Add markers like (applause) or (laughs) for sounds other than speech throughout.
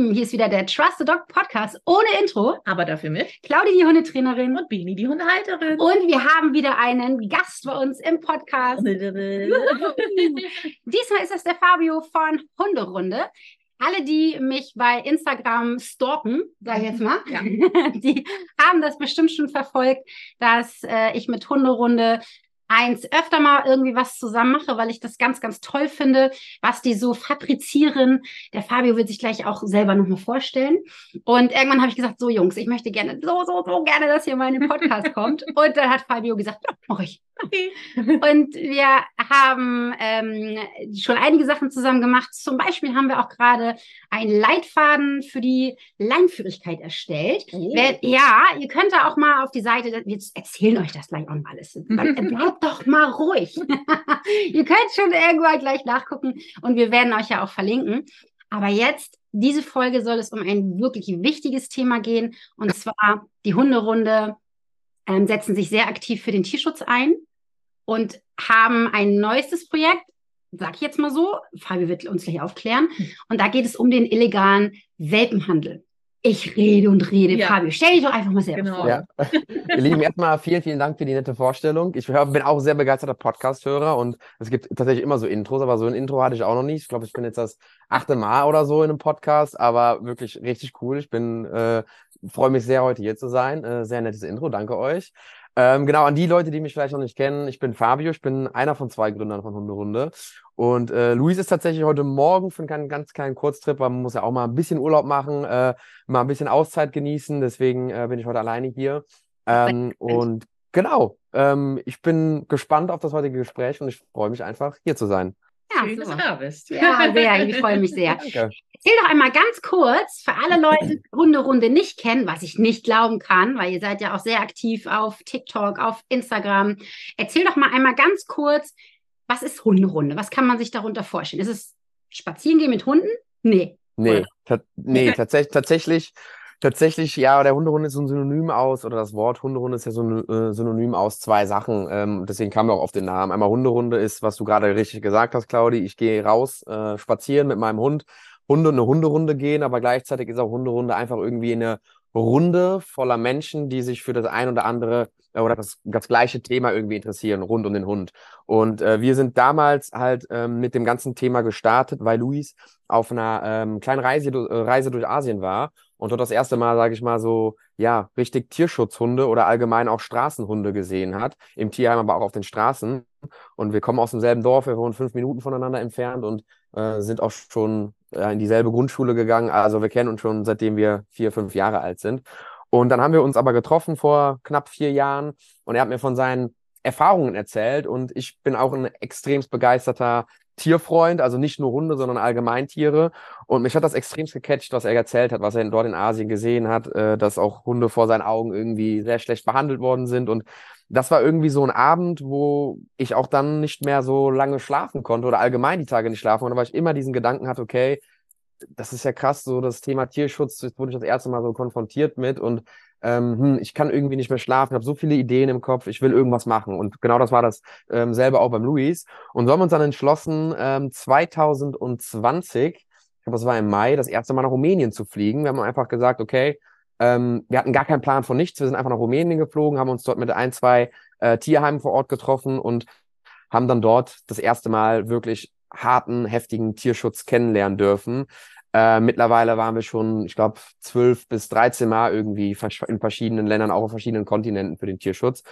Lieben, hier ist wieder der Trust the Dog Podcast ohne Intro. Aber dafür mit Claudia, die Hundetrainerin. Und Bini, die Hundehalterin. Und wir haben wieder einen Gast bei uns im Podcast. (laughs) Diesmal ist es der Fabio von Hunderunde. Alle, die mich bei Instagram stalken, sage ich jetzt mal, ja. (laughs) die haben das bestimmt schon verfolgt, dass äh, ich mit Hunderunde eins öfter mal irgendwie was zusammen mache, weil ich das ganz, ganz toll finde, was die so fabrizieren. Der Fabio wird sich gleich auch selber nochmal vorstellen. Und irgendwann habe ich gesagt, so Jungs, ich möchte gerne, so, so, so gerne, dass hier mal in den Podcast (laughs) kommt. Und dann hat Fabio gesagt, ja, mach ich. Okay. Und wir haben ähm, schon einige Sachen zusammen gemacht. Zum Beispiel haben wir auch gerade einen Leitfaden für die Leinführigkeit erstellt. Oh. Wer, ja, ihr könnt da auch mal auf die Seite, wir erzählen euch das gleich auch mal alles. Bleibt (laughs) doch mal ruhig. (laughs) ihr könnt schon irgendwann gleich nachgucken und wir werden euch ja auch verlinken. Aber jetzt, diese Folge soll es um ein wirklich wichtiges Thema gehen und zwar die Hunderunde ähm, setzen sich sehr aktiv für den Tierschutz ein und haben ein neuestes Projekt, sag ich jetzt mal so, Fabi wird uns gleich aufklären. Hm. Und da geht es um den illegalen Welpenhandel. Ich rede und rede. Ja. Fabio, stell dich doch einfach mal selber genau. vor. Ja. (laughs) Ihr Lieben, erstmal vielen, vielen Dank für die nette Vorstellung. Ich bin auch sehr begeisterter Podcast-Hörer und es gibt tatsächlich immer so Intros, aber so ein Intro hatte ich auch noch nicht. Ich glaube, ich bin jetzt das achte Mal oder so in einem Podcast, aber wirklich richtig cool. Ich bin, äh, freue mich sehr, heute hier zu sein. Äh, sehr nettes Intro, danke euch. Ähm, genau, an die Leute, die mich vielleicht noch nicht kennen, ich bin Fabio, ich bin einer von zwei Gründern von Hunderunde. Und äh, Luis ist tatsächlich heute Morgen für einen ganz kleinen Kurztrip, weil man muss ja auch mal ein bisschen Urlaub machen, äh, mal ein bisschen Auszeit genießen. Deswegen äh, bin ich heute alleine hier. Ähm, und genau, ähm, ich bin gespannt auf das heutige Gespräch und ich freue mich einfach, hier zu sein. Ja, Schön, dass du da bist. Ja, sehr. Ich freue mich sehr. (laughs) Danke. Erzähl doch einmal ganz kurz für alle Leute, die Hunderunde nicht kennen, was ich nicht glauben kann, weil ihr seid ja auch sehr aktiv auf TikTok, auf Instagram. Erzähl doch mal einmal ganz kurz, was ist Hunderunde? Was kann man sich darunter vorstellen? Ist es Spazierengehen mit Hunden? Nee. Nee, ta nee tatsächlich, tatsächlich Tatsächlich, ja, der Hunderunde ist so ein Synonym aus, oder das Wort Hunderunde ist ja so ein äh, Synonym aus zwei Sachen. Ähm, deswegen kam wir auch auf den Namen. Einmal Hunderunde ist, was du gerade richtig gesagt hast, Claudi. Ich gehe raus, äh, spazieren mit meinem Hund, Hunde eine Hunderunde gehen, aber gleichzeitig ist auch Hunderunde einfach irgendwie eine Runde voller Menschen, die sich für das ein oder andere äh, oder das, das gleiche Thema irgendwie interessieren, rund um den Hund. Und äh, wir sind damals halt ähm, mit dem ganzen Thema gestartet, weil Luis auf einer ähm, kleinen Reise, äh, Reise durch Asien war und dort das erste Mal, sage ich mal, so, ja, richtig Tierschutzhunde oder allgemein auch Straßenhunde gesehen hat. Im Tierheim, aber auch auf den Straßen. Und wir kommen aus demselben Dorf, wir wohnen fünf Minuten voneinander entfernt und äh, sind auch schon in dieselbe Grundschule gegangen. Also wir kennen uns schon seitdem wir vier, fünf Jahre alt sind. Und dann haben wir uns aber getroffen vor knapp vier Jahren und er hat mir von seinen Erfahrungen erzählt und ich bin auch ein extremst begeisterter Tierfreund, also nicht nur Hunde, sondern allgemein Tiere. Und mich hat das extrem gecatcht, was er erzählt hat, was er dort in Asien gesehen hat, äh, dass auch Hunde vor seinen Augen irgendwie sehr schlecht behandelt worden sind. Und das war irgendwie so ein Abend, wo ich auch dann nicht mehr so lange schlafen konnte oder allgemein die Tage nicht schlafen konnte, weil ich immer diesen Gedanken hatte, okay, das ist ja krass, so das Thema Tierschutz, jetzt wurde ich das erste Mal so konfrontiert mit und ähm, hm, ich kann irgendwie nicht mehr schlafen, habe so viele Ideen im Kopf, ich will irgendwas machen. Und genau das war das ähm, selber auch beim Luis. Und so haben wir uns dann entschlossen, ähm, 2020, ich glaube, das war im Mai, das erste Mal nach Rumänien zu fliegen. Wir haben einfach gesagt, okay, ähm, wir hatten gar keinen Plan von nichts, wir sind einfach nach Rumänien geflogen, haben uns dort mit ein, zwei äh, Tierheimen vor Ort getroffen und haben dann dort das erste Mal wirklich harten, heftigen Tierschutz kennenlernen dürfen. Äh, mittlerweile waren wir schon, ich glaube, zwölf bis dreizehn Mal irgendwie in verschiedenen Ländern, auch auf verschiedenen Kontinenten für den Tierschutz.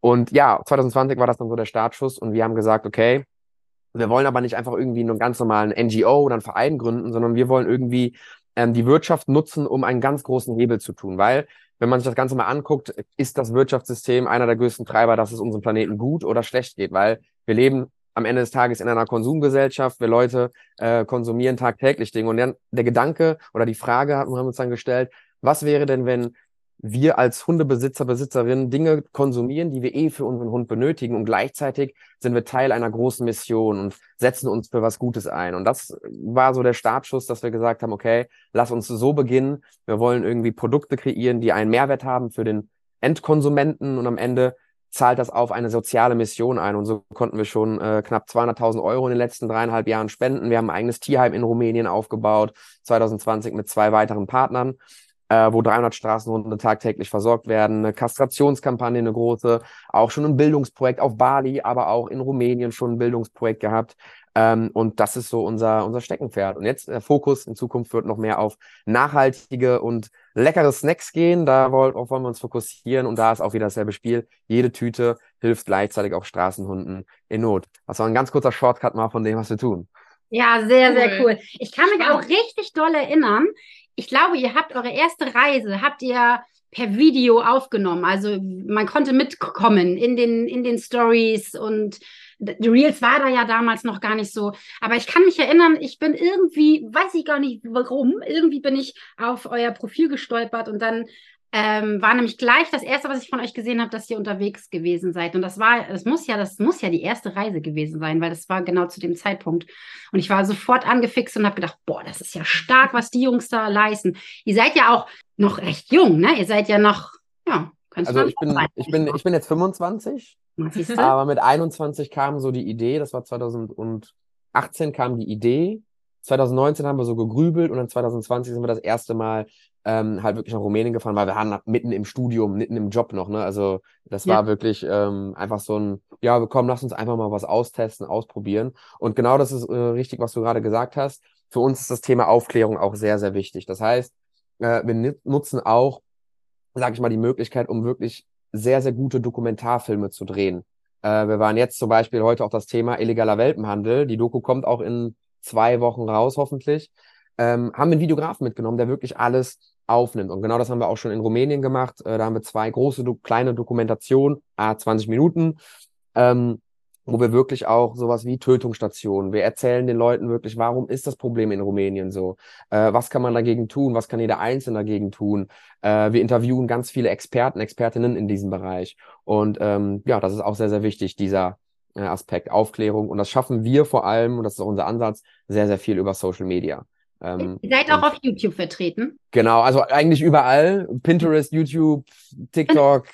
Und ja, 2020 war das dann so der Startschuss und wir haben gesagt, okay, wir wollen aber nicht einfach irgendwie einen ganz normalen NGO oder einen Verein gründen, sondern wir wollen irgendwie ähm, die Wirtschaft nutzen, um einen ganz großen Hebel zu tun. Weil, wenn man sich das Ganze mal anguckt, ist das Wirtschaftssystem einer der größten Treiber, dass es unserem Planeten gut oder schlecht geht. Weil wir leben am Ende des Tages in einer Konsumgesellschaft, wir Leute äh, konsumieren tagtäglich Dinge. Und dann der Gedanke oder die Frage haben wir uns dann gestellt, was wäre denn, wenn wir als Hundebesitzer, Besitzerinnen Dinge konsumieren, die wir eh für unseren Hund benötigen und gleichzeitig sind wir Teil einer großen Mission und setzen uns für was Gutes ein. Und das war so der Startschuss, dass wir gesagt haben, okay, lass uns so beginnen. Wir wollen irgendwie Produkte kreieren, die einen Mehrwert haben für den Endkonsumenten und am Ende zahlt das auf eine soziale Mission ein. Und so konnten wir schon äh, knapp 200.000 Euro in den letzten dreieinhalb Jahren spenden. Wir haben ein eigenes Tierheim in Rumänien aufgebaut, 2020 mit zwei weiteren Partnern, äh, wo 300 Straßenhunde tagtäglich versorgt werden. Eine Kastrationskampagne, eine große, auch schon ein Bildungsprojekt auf Bali, aber auch in Rumänien schon ein Bildungsprojekt gehabt. Ähm, und das ist so unser, unser Steckenpferd. Und jetzt der Fokus in Zukunft wird noch mehr auf nachhaltige und leckere Snacks gehen. Da wollen, wollen wir uns fokussieren. Und da ist auch wieder dasselbe Spiel. Jede Tüte hilft gleichzeitig auch Straßenhunden in Not. Das war ein ganz kurzer Shortcut mal von dem, was wir tun. Ja, sehr, sehr cool. Ich kann mich auch richtig doll erinnern. Ich glaube, ihr habt eure erste Reise, habt ihr per Video aufgenommen. Also man konnte mitkommen in den, in den Stories und die Reels war da ja damals noch gar nicht so. Aber ich kann mich erinnern, ich bin irgendwie, weiß ich gar nicht warum, irgendwie bin ich auf euer Profil gestolpert und dann ähm, war nämlich gleich das erste, was ich von euch gesehen habe, dass ihr unterwegs gewesen seid. Und das war, es muss ja, das muss ja die erste Reise gewesen sein, weil das war genau zu dem Zeitpunkt. Und ich war sofort angefixt und habe gedacht, boah, das ist ja stark, was die Jungs da leisten. Ihr seid ja auch noch recht jung, ne? Ihr seid ja noch, ja, also ich bin, ich bin, ich bin jetzt 25, aber mit 21 kam so die Idee, das war 2018 kam die Idee, 2019 haben wir so gegrübelt und dann 2020 sind wir das erste Mal ähm, halt wirklich nach Rumänien gefahren, weil wir waren mitten im Studium, mitten im Job noch, ne? Also das ja. war wirklich ähm, einfach so ein, ja, komm, lass uns einfach mal was austesten, ausprobieren. Und genau das ist äh, richtig, was du gerade gesagt hast. Für uns ist das Thema Aufklärung auch sehr, sehr wichtig. Das heißt, äh, wir nutzen auch sage ich mal, die Möglichkeit, um wirklich sehr, sehr gute Dokumentarfilme zu drehen. Äh, wir waren jetzt zum Beispiel heute auch das Thema illegaler Welpenhandel. Die Doku kommt auch in zwei Wochen raus, hoffentlich. Ähm, haben einen Videografen mitgenommen, der wirklich alles aufnimmt. Und genau das haben wir auch schon in Rumänien gemacht. Äh, da haben wir zwei große, kleine Dokumentationen, ah, 20 Minuten. Ähm, wo wir wirklich auch sowas wie Tötungsstationen, wir erzählen den Leuten wirklich, warum ist das Problem in Rumänien so? Äh, was kann man dagegen tun? Was kann jeder Einzelne dagegen tun? Äh, wir interviewen ganz viele Experten, Expertinnen in diesem Bereich. Und ähm, ja, das ist auch sehr, sehr wichtig, dieser Aspekt Aufklärung. Und das schaffen wir vor allem, und das ist auch unser Ansatz, sehr, sehr viel über Social Media. Ähm, Ihr seid auch auf YouTube vertreten. Genau, also eigentlich überall. Pinterest, YouTube, TikTok,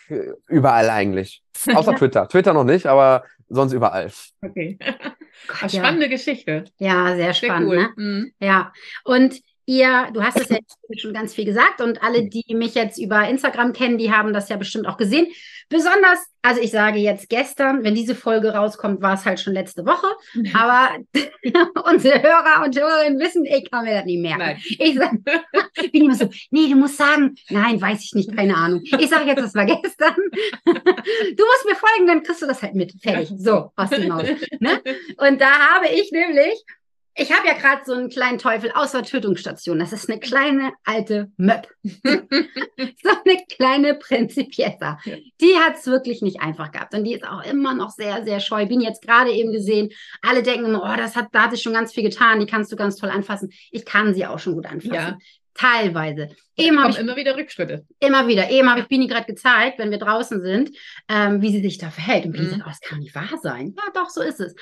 überall eigentlich. Außer (laughs) Twitter. Twitter noch nicht, aber sonst überall. Okay. (laughs) Gott, spannende ja. Geschichte. Ja, sehr spannend. Sehr cool. ne? mhm. Ja. Und ihr, du hast es ja schon ganz viel gesagt und alle, die mich jetzt über Instagram kennen, die haben das ja bestimmt auch gesehen. Besonders, also ich sage jetzt gestern, wenn diese Folge rauskommt, war es halt schon letzte Woche. (laughs) Aber (laughs) unsere Hörer und Hörerinnen wissen, ich kann mir das nicht merken. Nein. Ich sag, (laughs) bin immer so, nee, du musst sagen, nein, weiß ich nicht, keine Ahnung. Ich sage jetzt, das war gestern. du musst mir folgen, dann kriegst du das halt mit. Fertig. So, aus dem Maus. Ne? Und da habe ich nämlich ich habe ja gerade so einen kleinen Teufel aus der Tötungsstation. Das ist eine kleine alte Möb. (laughs) so eine kleine Prinzipiessa. Ja. Die hat es wirklich nicht einfach gehabt. Und die ist auch immer noch sehr, sehr scheu. Bin jetzt gerade eben gesehen. Alle denken immer, oh, das hat, da hat sie schon ganz viel getan. Die kannst du ganz toll anfassen. Ich kann sie auch schon gut anfassen. Ja. Teilweise. Eben ich immer wieder Rückschritte. Immer wieder. Eben habe ich Bini gerade gezeigt, wenn wir draußen sind, ähm, wie sie sich da verhält. Und Bini mhm. sagt, oh, das kann nicht wahr sein. Ja, doch, so ist es.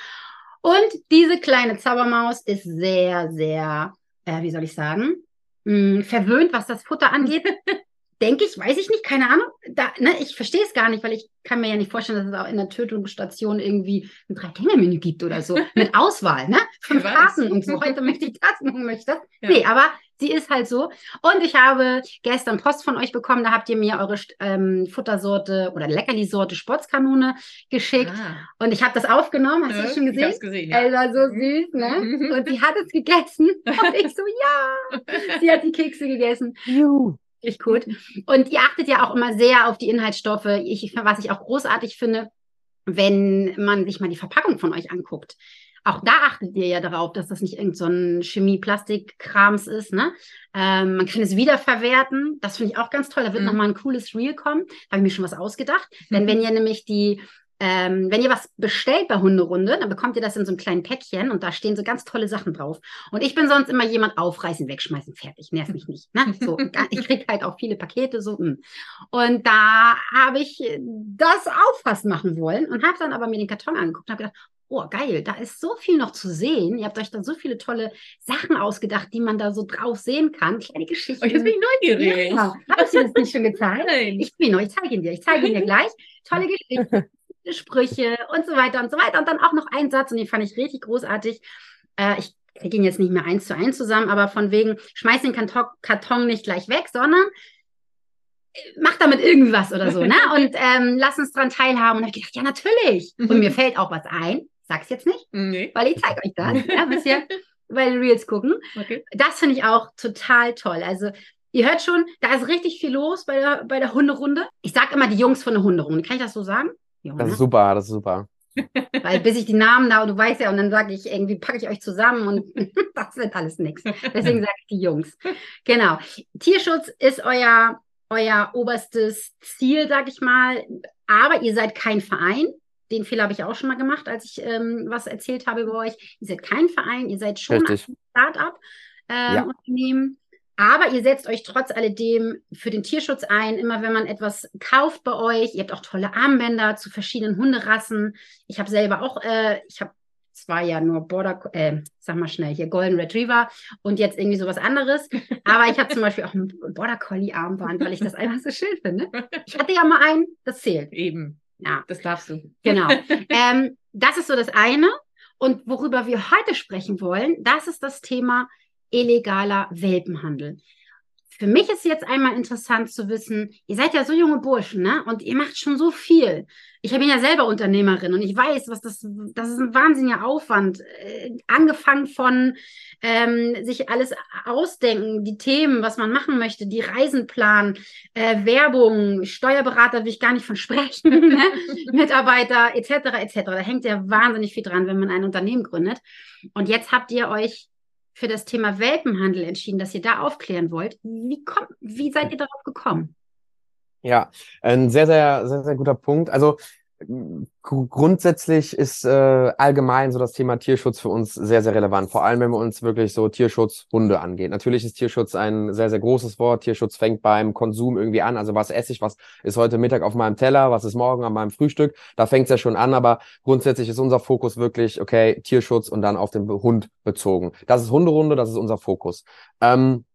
Und diese kleine Zaubermaus ist sehr, sehr, äh, wie soll ich sagen, mh, hm, verwöhnt, was das Futter angeht. (laughs) Denke ich, weiß ich nicht, keine Ahnung. Da, ne, ich verstehe es gar nicht, weil ich kann mir ja nicht vorstellen, dass es auch in der Tötungsstation irgendwie ein Drei-Gänge-Menü gibt oder so. Mit Auswahl, ne? Fünf Karten und so. (laughs) Heute möchte ich das, morgen möchte ich das. Ja. Nee, aber sie ist halt so. Und ich habe gestern Post von euch bekommen, da habt ihr mir eure ähm, Futtersorte oder Leckerli-Sorte Sportskanone geschickt. Ah. Und ich habe das aufgenommen, hast du das schon gesehen? Ich hab's gesehen, ja. Es war so süß, ne? Mhm. Und sie hat es gegessen. Und ich so, ja. (laughs) Sie hat die Kekse gegessen. Juhu. Richtig gut. Und ihr achtet ja auch immer sehr auf die Inhaltsstoffe. Ich, was ich auch großartig finde, wenn man sich mal die Verpackung von euch anguckt. Auch da achtet ihr ja darauf, dass das nicht irgend so ein Chemie-Plastik-Krams ist. Ne? Ähm, man kann es wiederverwerten. Das finde ich auch ganz toll. Da wird mhm. nochmal ein cooles Reel kommen. Da habe ich mir schon was ausgedacht. Mhm. Denn wenn ihr nämlich die ähm, wenn ihr was bestellt bei Hunderunde, dann bekommt ihr das in so einem kleinen Päckchen und da stehen so ganz tolle Sachen drauf. Und ich bin sonst immer jemand aufreißen, wegschmeißen, fertig, nervt mich nicht. Ne? So, (laughs) ich kriege halt auch viele Pakete so. Mh. Hm. Und da habe ich das auch fast machen wollen und habe dann aber mir den Karton angeguckt und habe gedacht, oh geil, da ist so viel noch zu sehen. Ihr habt euch da so viele tolle Sachen ausgedacht, die man da so drauf sehen kann. Kleine Geschichten. Oh, jetzt bin ich neugierig. Ja, habe ich dir das nicht schon gezeigt? Nein. Ich bin noch, ich zeige ihn dir. Ich zeige ihn dir gleich. Tolle Geschichten, Sprüche und so weiter und so weiter. Und dann auch noch ein Satz, und den fand ich richtig großartig. Äh, ich kriege ihn jetzt nicht mehr eins zu eins zusammen, aber von wegen, schmeiß den Karton, nicht gleich weg, sondern mach damit irgendwas oder so, ne? (laughs) Und ähm, lass uns dran teilhaben. Und dann habe ich gedacht, ja, natürlich. Mhm. Und mir fällt auch was ein. Sag's jetzt nicht, nee. weil ich zeige euch das. (laughs) ja, bis ihr bei den Reels gucken. Okay. Das finde ich auch total toll. Also ihr hört schon, da ist richtig viel los bei der, bei der Hunderunde. Ich sage immer die Jungs von der Hunderunde. Kann ich das so sagen? Ja, das ne? ist super, das ist super. (laughs) Weil bis ich die Namen da, und du weißt ja, und dann sage ich irgendwie, packe ich euch zusammen und (laughs) das wird alles nichts. Deswegen sage ich die Jungs. Genau. Tierschutz ist euer euer oberstes Ziel, sag ich mal. Aber ihr seid kein Verein. Den Fehler habe ich auch schon mal gemacht, als ich ähm, was erzählt habe über euch. Ihr seid kein Verein, ihr seid schon Richtig. ein Start-up-Unternehmen. Äh, ja. Aber ihr setzt euch trotz alledem für den Tierschutz ein. Immer wenn man etwas kauft bei euch, ihr habt auch tolle Armbänder zu verschiedenen Hunderassen. Ich habe selber auch, äh, ich habe es war ja nur Border, äh, sag mal schnell hier, Golden Retriever und jetzt irgendwie sowas anderes. Aber ich habe zum Beispiel auch ein Border Collie Armband, weil ich das einfach so schön finde. Ich hatte ja mal einen, das zählt. Eben. Ja. Das darfst du. Genau. (laughs) ähm, das ist so das eine. Und worüber wir heute sprechen wollen, das ist das Thema illegaler Welpenhandel. Für mich ist jetzt einmal interessant zu wissen, ihr seid ja so junge Burschen, ne? Und ihr macht schon so viel. Ich bin ja selber Unternehmerin und ich weiß, was das, das ist ein wahnsinniger Aufwand. Äh, angefangen von ähm, sich alles ausdenken, die Themen, was man machen möchte, die Reisen planen, äh, Werbung, Steuerberater will ich gar nicht von sprechen, (laughs) ne? Mitarbeiter etc. etc. Da hängt ja wahnsinnig viel dran, wenn man ein Unternehmen gründet. Und jetzt habt ihr euch für das Thema Welpenhandel entschieden, dass ihr da aufklären wollt. Wie, kommt, wie seid ihr darauf gekommen? Ja, ein sehr, sehr, sehr, sehr guter Punkt. Also grundsätzlich ist äh, allgemein so das Thema Tierschutz für uns sehr, sehr relevant. Vor allem, wenn wir uns wirklich so Tierschutz Hunde angeht. Natürlich ist Tierschutz ein sehr, sehr großes Wort. Tierschutz fängt beim Konsum irgendwie an. Also was esse ich, was ist heute Mittag auf meinem Teller, was ist morgen an meinem Frühstück. Da fängt es ja schon an, aber grundsätzlich ist unser Fokus wirklich, okay, Tierschutz und dann auf den Hund bezogen. Das ist Hunderunde, das ist unser Fokus. Ähm,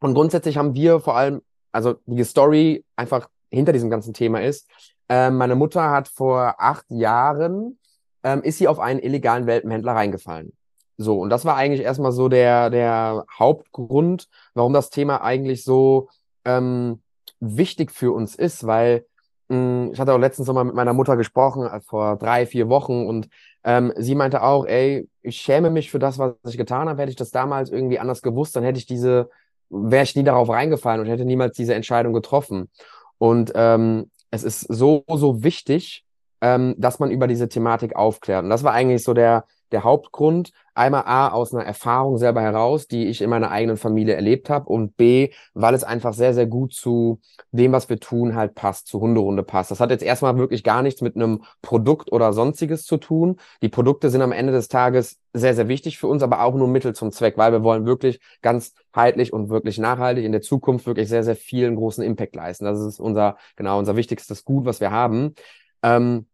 und grundsätzlich haben wir vor allem, also die Story einfach hinter diesem ganzen Thema ist, ähm, meine Mutter hat vor acht Jahren, ähm, ist sie auf einen illegalen Welpenhändler reingefallen. So, und das war eigentlich erstmal so der, der Hauptgrund, warum das Thema eigentlich so ähm, wichtig für uns ist, weil mh, hm, ich hatte auch letztens nochmal mit meiner Mutter gesprochen, äh, vor drei, vier Wochen, und ähm, sie meinte auch, ey, ich schäme mich für das, was ich getan habe. Hätte ich das damals irgendwie anders gewusst, dann hätte ich diese, wäre ich nie darauf reingefallen und hätte niemals diese Entscheidung getroffen. Und ähm, es ist so, so wichtig, ähm, dass man über diese Thematik aufklärt. Und das war eigentlich so der, der Hauptgrund. Einmal A, aus einer Erfahrung selber heraus, die ich in meiner eigenen Familie erlebt habe. Und B, weil es einfach sehr, sehr gut zu dem, was wir tun, halt passt, zu Hunderunde passt. Das hat jetzt erstmal wirklich gar nichts mit einem Produkt oder sonstiges zu tun. Die Produkte sind am Ende des Tages sehr, sehr wichtig für uns, aber auch nur Mittel zum Zweck, weil wir wollen wirklich ganzheitlich und wirklich nachhaltig in der Zukunft wirklich sehr, sehr vielen großen Impact leisten. Das ist unser, genau, unser wichtigstes Gut, was wir haben. Ähm,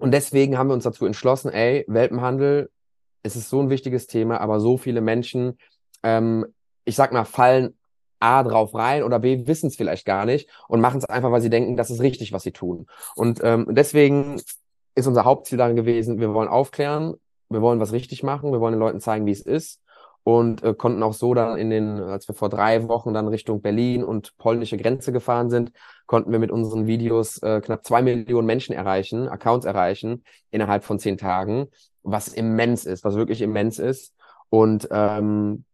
und deswegen haben wir uns dazu entschlossen, ey, Welpenhandel, es ist so ein wichtiges Thema, aber so viele Menschen, ähm, ich sag mal, fallen A drauf rein oder B wissen es vielleicht gar nicht und machen es einfach, weil sie denken, das ist richtig, was sie tun. Und ähm, deswegen ist unser Hauptziel darin gewesen, wir wollen aufklären, wir wollen was richtig machen, wir wollen den Leuten zeigen, wie es ist und äh, konnten auch so dann in den, als wir vor drei Wochen dann Richtung Berlin und polnische Grenze gefahren sind, konnten wir mit unseren Videos äh, knapp zwei Millionen Menschen erreichen, Accounts erreichen innerhalb von zehn Tagen, was immens ist, was wirklich immens ist. Und ähm,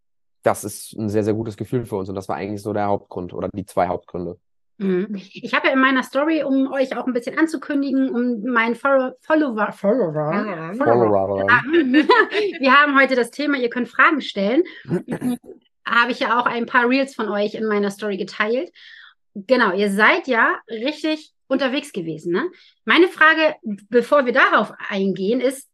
das ist ein sehr, sehr gutes Gefühl für uns. Und das war eigentlich so der Hauptgrund oder die zwei Hauptgründe. Mhm. Ich habe ja in meiner Story, um euch auch ein bisschen anzukündigen, um meinen Follower, Follower, Follower, Follower. (laughs) wir haben heute das Thema, ihr könnt Fragen stellen. (clears throat) habe ich ja auch ein paar Reels von euch in meiner Story geteilt. Genau, ihr seid ja richtig unterwegs gewesen. Ne? Meine Frage, bevor wir darauf eingehen, ist,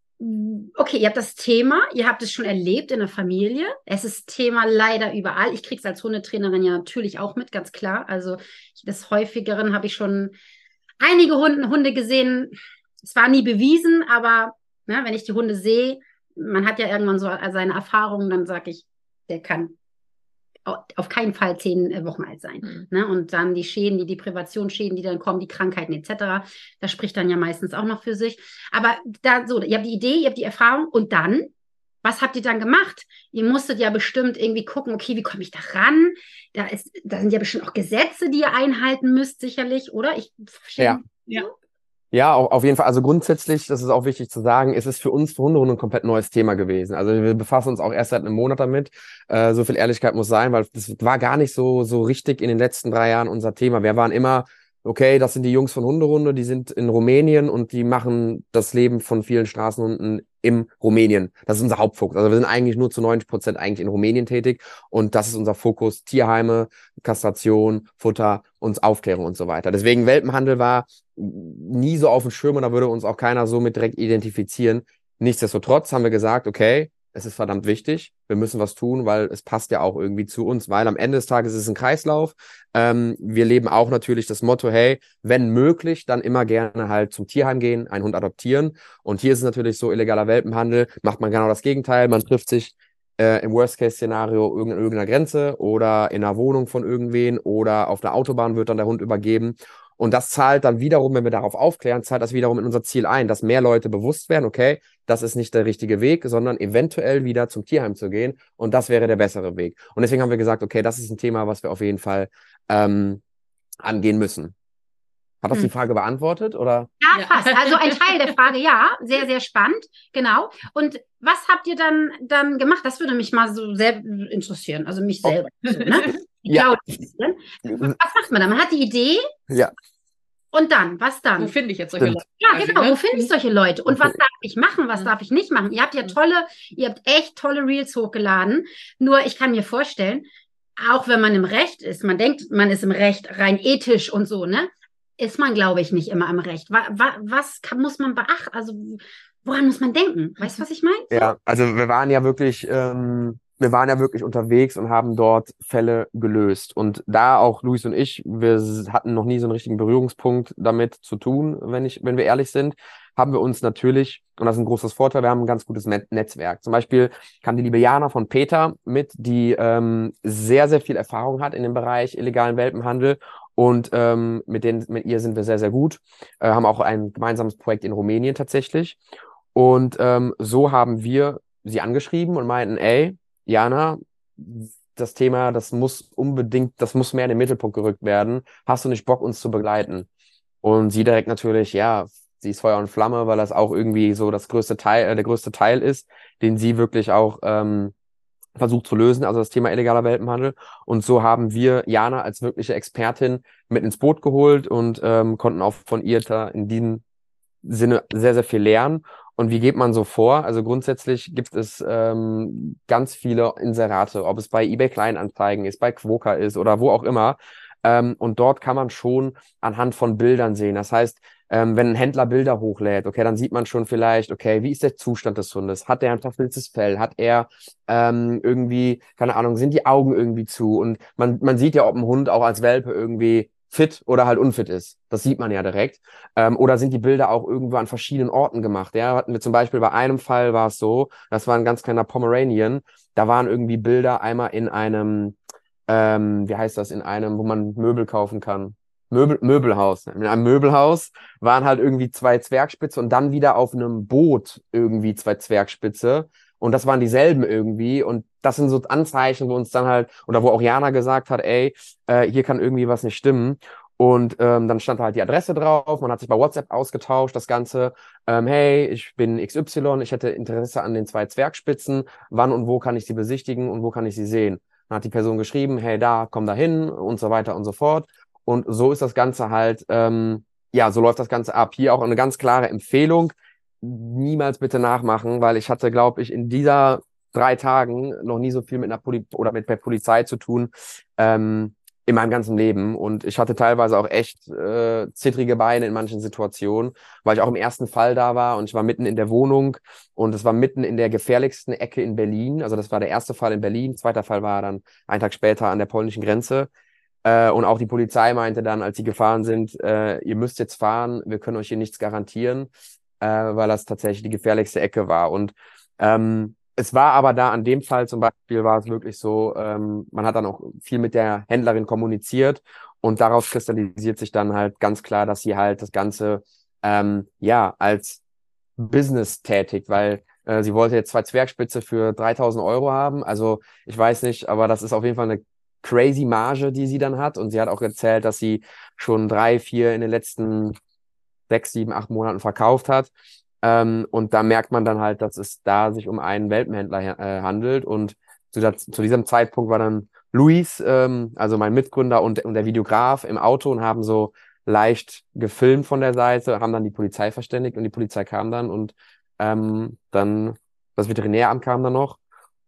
okay, ihr habt das Thema, ihr habt es schon erlebt in der Familie. Es ist Thema leider überall. Ich kriege es als Hundetrainerin ja natürlich auch mit, ganz klar. Also des häufigeren habe ich schon einige Hunde, Hunde gesehen. Es war nie bewiesen, aber Ne? Wenn ich die Hunde sehe, man hat ja irgendwann so seine Erfahrungen, dann sage ich, der kann auf keinen Fall zehn äh, Wochen alt sein. Mhm. Ne? Und dann die Schäden, die Deprivationsschäden, die dann kommen, die Krankheiten etc. Das spricht dann ja meistens auch noch für sich. Aber da so, ihr habt die Idee, ihr habt die Erfahrung und dann, was habt ihr dann gemacht? Ihr musstet ja bestimmt irgendwie gucken, okay, wie komme ich da ran? Da, ist, da sind ja bestimmt auch Gesetze, die ihr einhalten müsst, sicherlich, oder? Ich verstehe. Ja. ja. Ja, auf jeden Fall. Also grundsätzlich, das ist auch wichtig zu sagen, ist es für uns für Hunderunden ein komplett neues Thema gewesen. Also wir befassen uns auch erst seit einem Monat damit. Äh, so viel Ehrlichkeit muss sein, weil das war gar nicht so, so richtig in den letzten drei Jahren unser Thema. Wir waren immer okay, das sind die Jungs von Hunderunde, die sind in Rumänien und die machen das Leben von vielen Straßenhunden im Rumänien. Das ist unser Hauptfokus. Also wir sind eigentlich nur zu 90 Prozent eigentlich in Rumänien tätig und das ist unser Fokus. Tierheime, Kastration, Futter und Aufklärung und so weiter. Deswegen Welpenhandel war nie so auf dem Schirm und da würde uns auch keiner so mit direkt identifizieren. Nichtsdestotrotz haben wir gesagt, okay, es ist verdammt wichtig. Wir müssen was tun, weil es passt ja auch irgendwie zu uns, weil am Ende des Tages ist es ein Kreislauf. Ähm, wir leben auch natürlich das Motto, hey, wenn möglich, dann immer gerne halt zum Tierheim gehen, einen Hund adoptieren. Und hier ist es natürlich so, illegaler Welpenhandel, macht man genau das Gegenteil. Man trifft sich äh, im Worst-Case-Szenario in irgendeiner Grenze oder in einer Wohnung von irgendwen oder auf der Autobahn wird dann der Hund übergeben. Und das zahlt dann wiederum, wenn wir darauf aufklären, zahlt das wiederum in unser Ziel ein, dass mehr Leute bewusst werden, okay, das ist nicht der richtige Weg, sondern eventuell wieder zum Tierheim zu gehen. Und das wäre der bessere Weg. Und deswegen haben wir gesagt, okay, das ist ein Thema, was wir auf jeden Fall ähm, angehen müssen. Hat das hm. die Frage beantwortet oder? Ja, fast. Also ein Teil der Frage, ja, sehr, sehr spannend, genau. Und was habt ihr dann dann gemacht? Das würde mich mal so sehr interessieren, also mich selber. Oh. So, ne? (laughs) ja. Was macht man da? Man hat die Idee. Ja. Und dann, was dann? Wo finde ich jetzt solche Leute? Ja, genau, wo finde ich solche Leute? Und okay. was darf ich machen, was darf ich nicht machen? Ihr habt ja tolle, ihr habt echt tolle Reels hochgeladen. Nur ich kann mir vorstellen, auch wenn man im Recht ist, man denkt, man ist im Recht rein ethisch und so, ne? Ist man, glaube ich, nicht immer im Recht. Was, was kann, muss man beachten? Also, woran muss man denken? Weißt du, was ich meine? Ja, also wir waren ja wirklich ähm, wir waren ja wirklich unterwegs und haben dort Fälle gelöst. Und da auch Luis und ich, wir hatten noch nie so einen richtigen Berührungspunkt damit zu tun, wenn ich, wenn wir ehrlich sind, haben wir uns natürlich, und das ist ein großes Vorteil, wir haben ein ganz gutes Netzwerk. Zum Beispiel kam die liebe Jana von Peter mit, die ähm, sehr, sehr viel Erfahrung hat in dem Bereich illegalen Welpenhandel und ähm, mit, denen, mit ihr sind wir sehr, sehr gut. Äh, haben auch ein gemeinsames Projekt in Rumänien tatsächlich. Und ähm, so haben wir sie angeschrieben und meinten, ey, Jana, das Thema, das muss unbedingt, das muss mehr in den Mittelpunkt gerückt werden. Hast du nicht Bock, uns zu begleiten? Und sie direkt natürlich, ja, sie ist Feuer und Flamme, weil das auch irgendwie so das größte Teil, äh, der größte Teil ist, den sie wirklich auch ähm, versucht zu lösen, also das Thema illegaler Welpenhandel. Und so haben wir Jana als wirkliche Expertin mit ins Boot geholt und ähm, konnten auch von ihr da in diesem Sinne sehr, sehr viel lernen. Und wie geht man so vor? Also grundsätzlich gibt es ähm, ganz viele Inserate, ob es bei eBay Kleinanzeigen ist, bei Quoka ist oder wo auch immer. Ähm, und dort kann man schon anhand von Bildern sehen. Das heißt, ähm, wenn ein Händler Bilder hochlädt, okay, dann sieht man schon vielleicht, okay, wie ist der Zustand des Hundes? Hat er ein verfilztes Fell? Hat er ähm, irgendwie, keine Ahnung, sind die Augen irgendwie zu? Und man, man sieht ja, ob ein Hund auch als Welpe irgendwie fit oder halt unfit ist. Das sieht man ja direkt. Ähm, oder sind die Bilder auch irgendwo an verschiedenen Orten gemacht? Ja, hatten wir zum Beispiel bei einem Fall war es so, das war ein ganz kleiner Pomeranian. Da waren irgendwie Bilder einmal in einem, ähm, wie heißt das, in einem, wo man Möbel kaufen kann. Möbel, Möbelhaus. In einem Möbelhaus waren halt irgendwie zwei Zwergspitze und dann wieder auf einem Boot irgendwie zwei Zwergspitze. Und das waren dieselben irgendwie. Und das sind so Anzeichen, wo uns dann halt, oder wo auch Jana gesagt hat, ey, äh, hier kann irgendwie was nicht stimmen. Und ähm, dann stand halt die Adresse drauf, man hat sich bei WhatsApp ausgetauscht, das Ganze, ähm, hey, ich bin XY, ich hätte Interesse an den zwei Zwergspitzen, wann und wo kann ich sie besichtigen und wo kann ich sie sehen? Dann hat die Person geschrieben, hey, da, komm da hin und so weiter und so fort. Und so ist das Ganze halt, ähm, ja, so läuft das Ganze ab. Hier auch eine ganz klare Empfehlung, niemals bitte nachmachen, weil ich hatte, glaube ich, in dieser drei Tagen noch nie so viel mit einer Poli oder mit der Polizei zu tun ähm, in meinem ganzen Leben. Und ich hatte teilweise auch echt äh, zittrige Beine in manchen Situationen, weil ich auch im ersten Fall da war und ich war mitten in der Wohnung und es war mitten in der gefährlichsten Ecke in Berlin. Also das war der erste Fall in Berlin, zweiter Fall war dann einen Tag später an der polnischen Grenze. Äh, und auch die Polizei meinte dann, als sie gefahren sind, äh, ihr müsst jetzt fahren, wir können euch hier nichts garantieren. Äh, weil das tatsächlich die gefährlichste Ecke war. Und ähm, es war aber da an dem Fall zum Beispiel war es wirklich so, ähm, man hat dann auch viel mit der Händlerin kommuniziert und daraus kristallisiert sich dann halt ganz klar, dass sie halt das Ganze ähm, ja als Business tätigt, weil äh, sie wollte jetzt zwei Zwergspitze für 3000 Euro haben. Also ich weiß nicht, aber das ist auf jeden Fall eine crazy Marge, die sie dann hat. Und sie hat auch erzählt, dass sie schon drei, vier in den letzten sechs, sieben, acht Monaten verkauft hat. Ähm, und da merkt man dann halt, dass es da sich um einen Welpenhändler äh, handelt. Und zu, der, zu, diesem Zeitpunkt war dann Luis, ähm, also mein Mitgründer und, und der Videograf im Auto und haben so leicht gefilmt von der Seite, haben dann die Polizei verständigt und die Polizei kam dann und ähm, dann das Veterinäramt kam dann noch.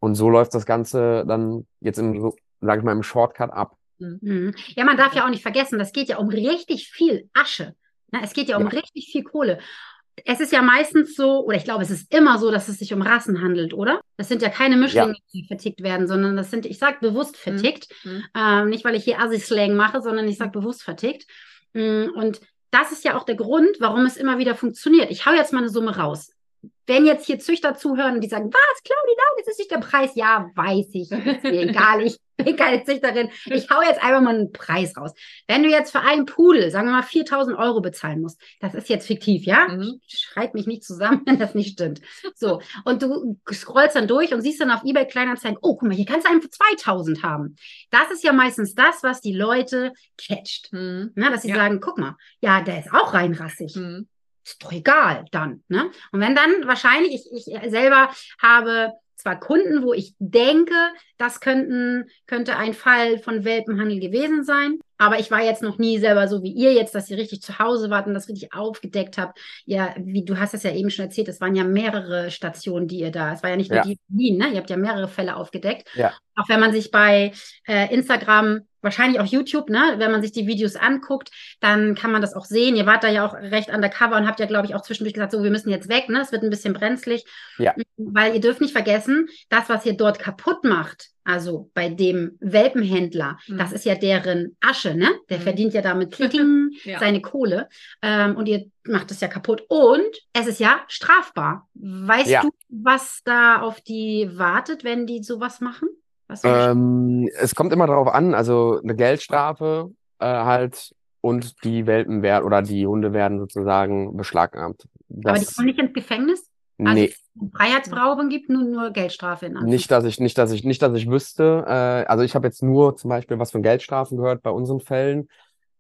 Und so läuft das Ganze dann jetzt im, sag ich mal, im Shortcut ab. Mhm. Ja, man darf ja auch nicht vergessen, das geht ja um richtig viel Asche. Ne? Es geht ja um ja. richtig viel Kohle es ist ja meistens so, oder ich glaube, es ist immer so, dass es sich um Rassen handelt, oder? Das sind ja keine Mischlinge, ja. die vertickt werden, sondern das sind, ich sage bewusst mhm. vertickt. Mhm. Ähm, nicht, weil ich hier Assi-Slang mache, sondern ich sage bewusst vertickt. Mm, und das ist ja auch der Grund, warum es immer wieder funktioniert. Ich hau jetzt mal eine Summe raus wenn jetzt hier Züchter zuhören und die sagen, was, Claudia, das ist nicht der Preis. Ja, weiß ich. Ist mir egal, ich (laughs) bin keine Züchterin. Ich hau jetzt einfach mal einen Preis raus. Wenn du jetzt für einen Pudel, sagen wir mal, 4000 Euro bezahlen musst, das ist jetzt fiktiv, ja? Mhm. Schreit mich nicht zusammen, (laughs) wenn das nicht stimmt. So. Und du scrollst dann durch und siehst dann auf eBay Kleinanzeigen, oh, guck mal, hier kannst du einen für 2000 haben. Das ist ja meistens das, was die Leute catcht. Mhm. Na, dass sie ja. sagen, guck mal, ja, der ist auch reinrassig. Mhm ist doch egal dann. Ne? Und wenn dann wahrscheinlich, ich, ich selber habe zwar Kunden, wo ich denke, das könnten, könnte ein Fall von Welpenhandel gewesen sein. Aber ich war jetzt noch nie selber so wie ihr jetzt, dass ihr richtig zu Hause wart und das richtig aufgedeckt habt. Ja, wie du hast das ja eben schon erzählt, es waren ja mehrere Stationen, die ihr da. Es war ja nicht nur ja. die Berlin, ne? Ihr habt ja mehrere Fälle aufgedeckt. Ja. Auch wenn man sich bei äh, Instagram wahrscheinlich auch YouTube, ne? Wenn man sich die Videos anguckt, dann kann man das auch sehen. Ihr wart da ja auch recht undercover und habt ja, glaube ich, auch zwischendurch gesagt, so, wir müssen jetzt weg, ne? Es wird ein bisschen brenzlig. Ja. Weil ihr dürft nicht vergessen, das, was ihr dort kaputt macht, also bei dem Welpenhändler, mhm. das ist ja deren Asche, ne? Der mhm. verdient ja damit (laughs) kling, ja. seine Kohle. Ähm, und ihr macht es ja kaputt. Und es ist ja strafbar. Weißt ja. du, was da auf die wartet, wenn die sowas machen? Ähm, es kommt immer darauf an, also eine Geldstrafe äh, halt und die Welpen werden oder die Hunde werden sozusagen beschlagnahmt. Das, Aber die kommen nicht ins Gefängnis? Also nee. Freiheitsberauben gibt, nur, nur Geldstrafe in Nicht, dass ich, nicht, dass ich, nicht, dass ich wüsste. Äh, also ich habe jetzt nur zum Beispiel was von Geldstrafen gehört bei unseren Fällen.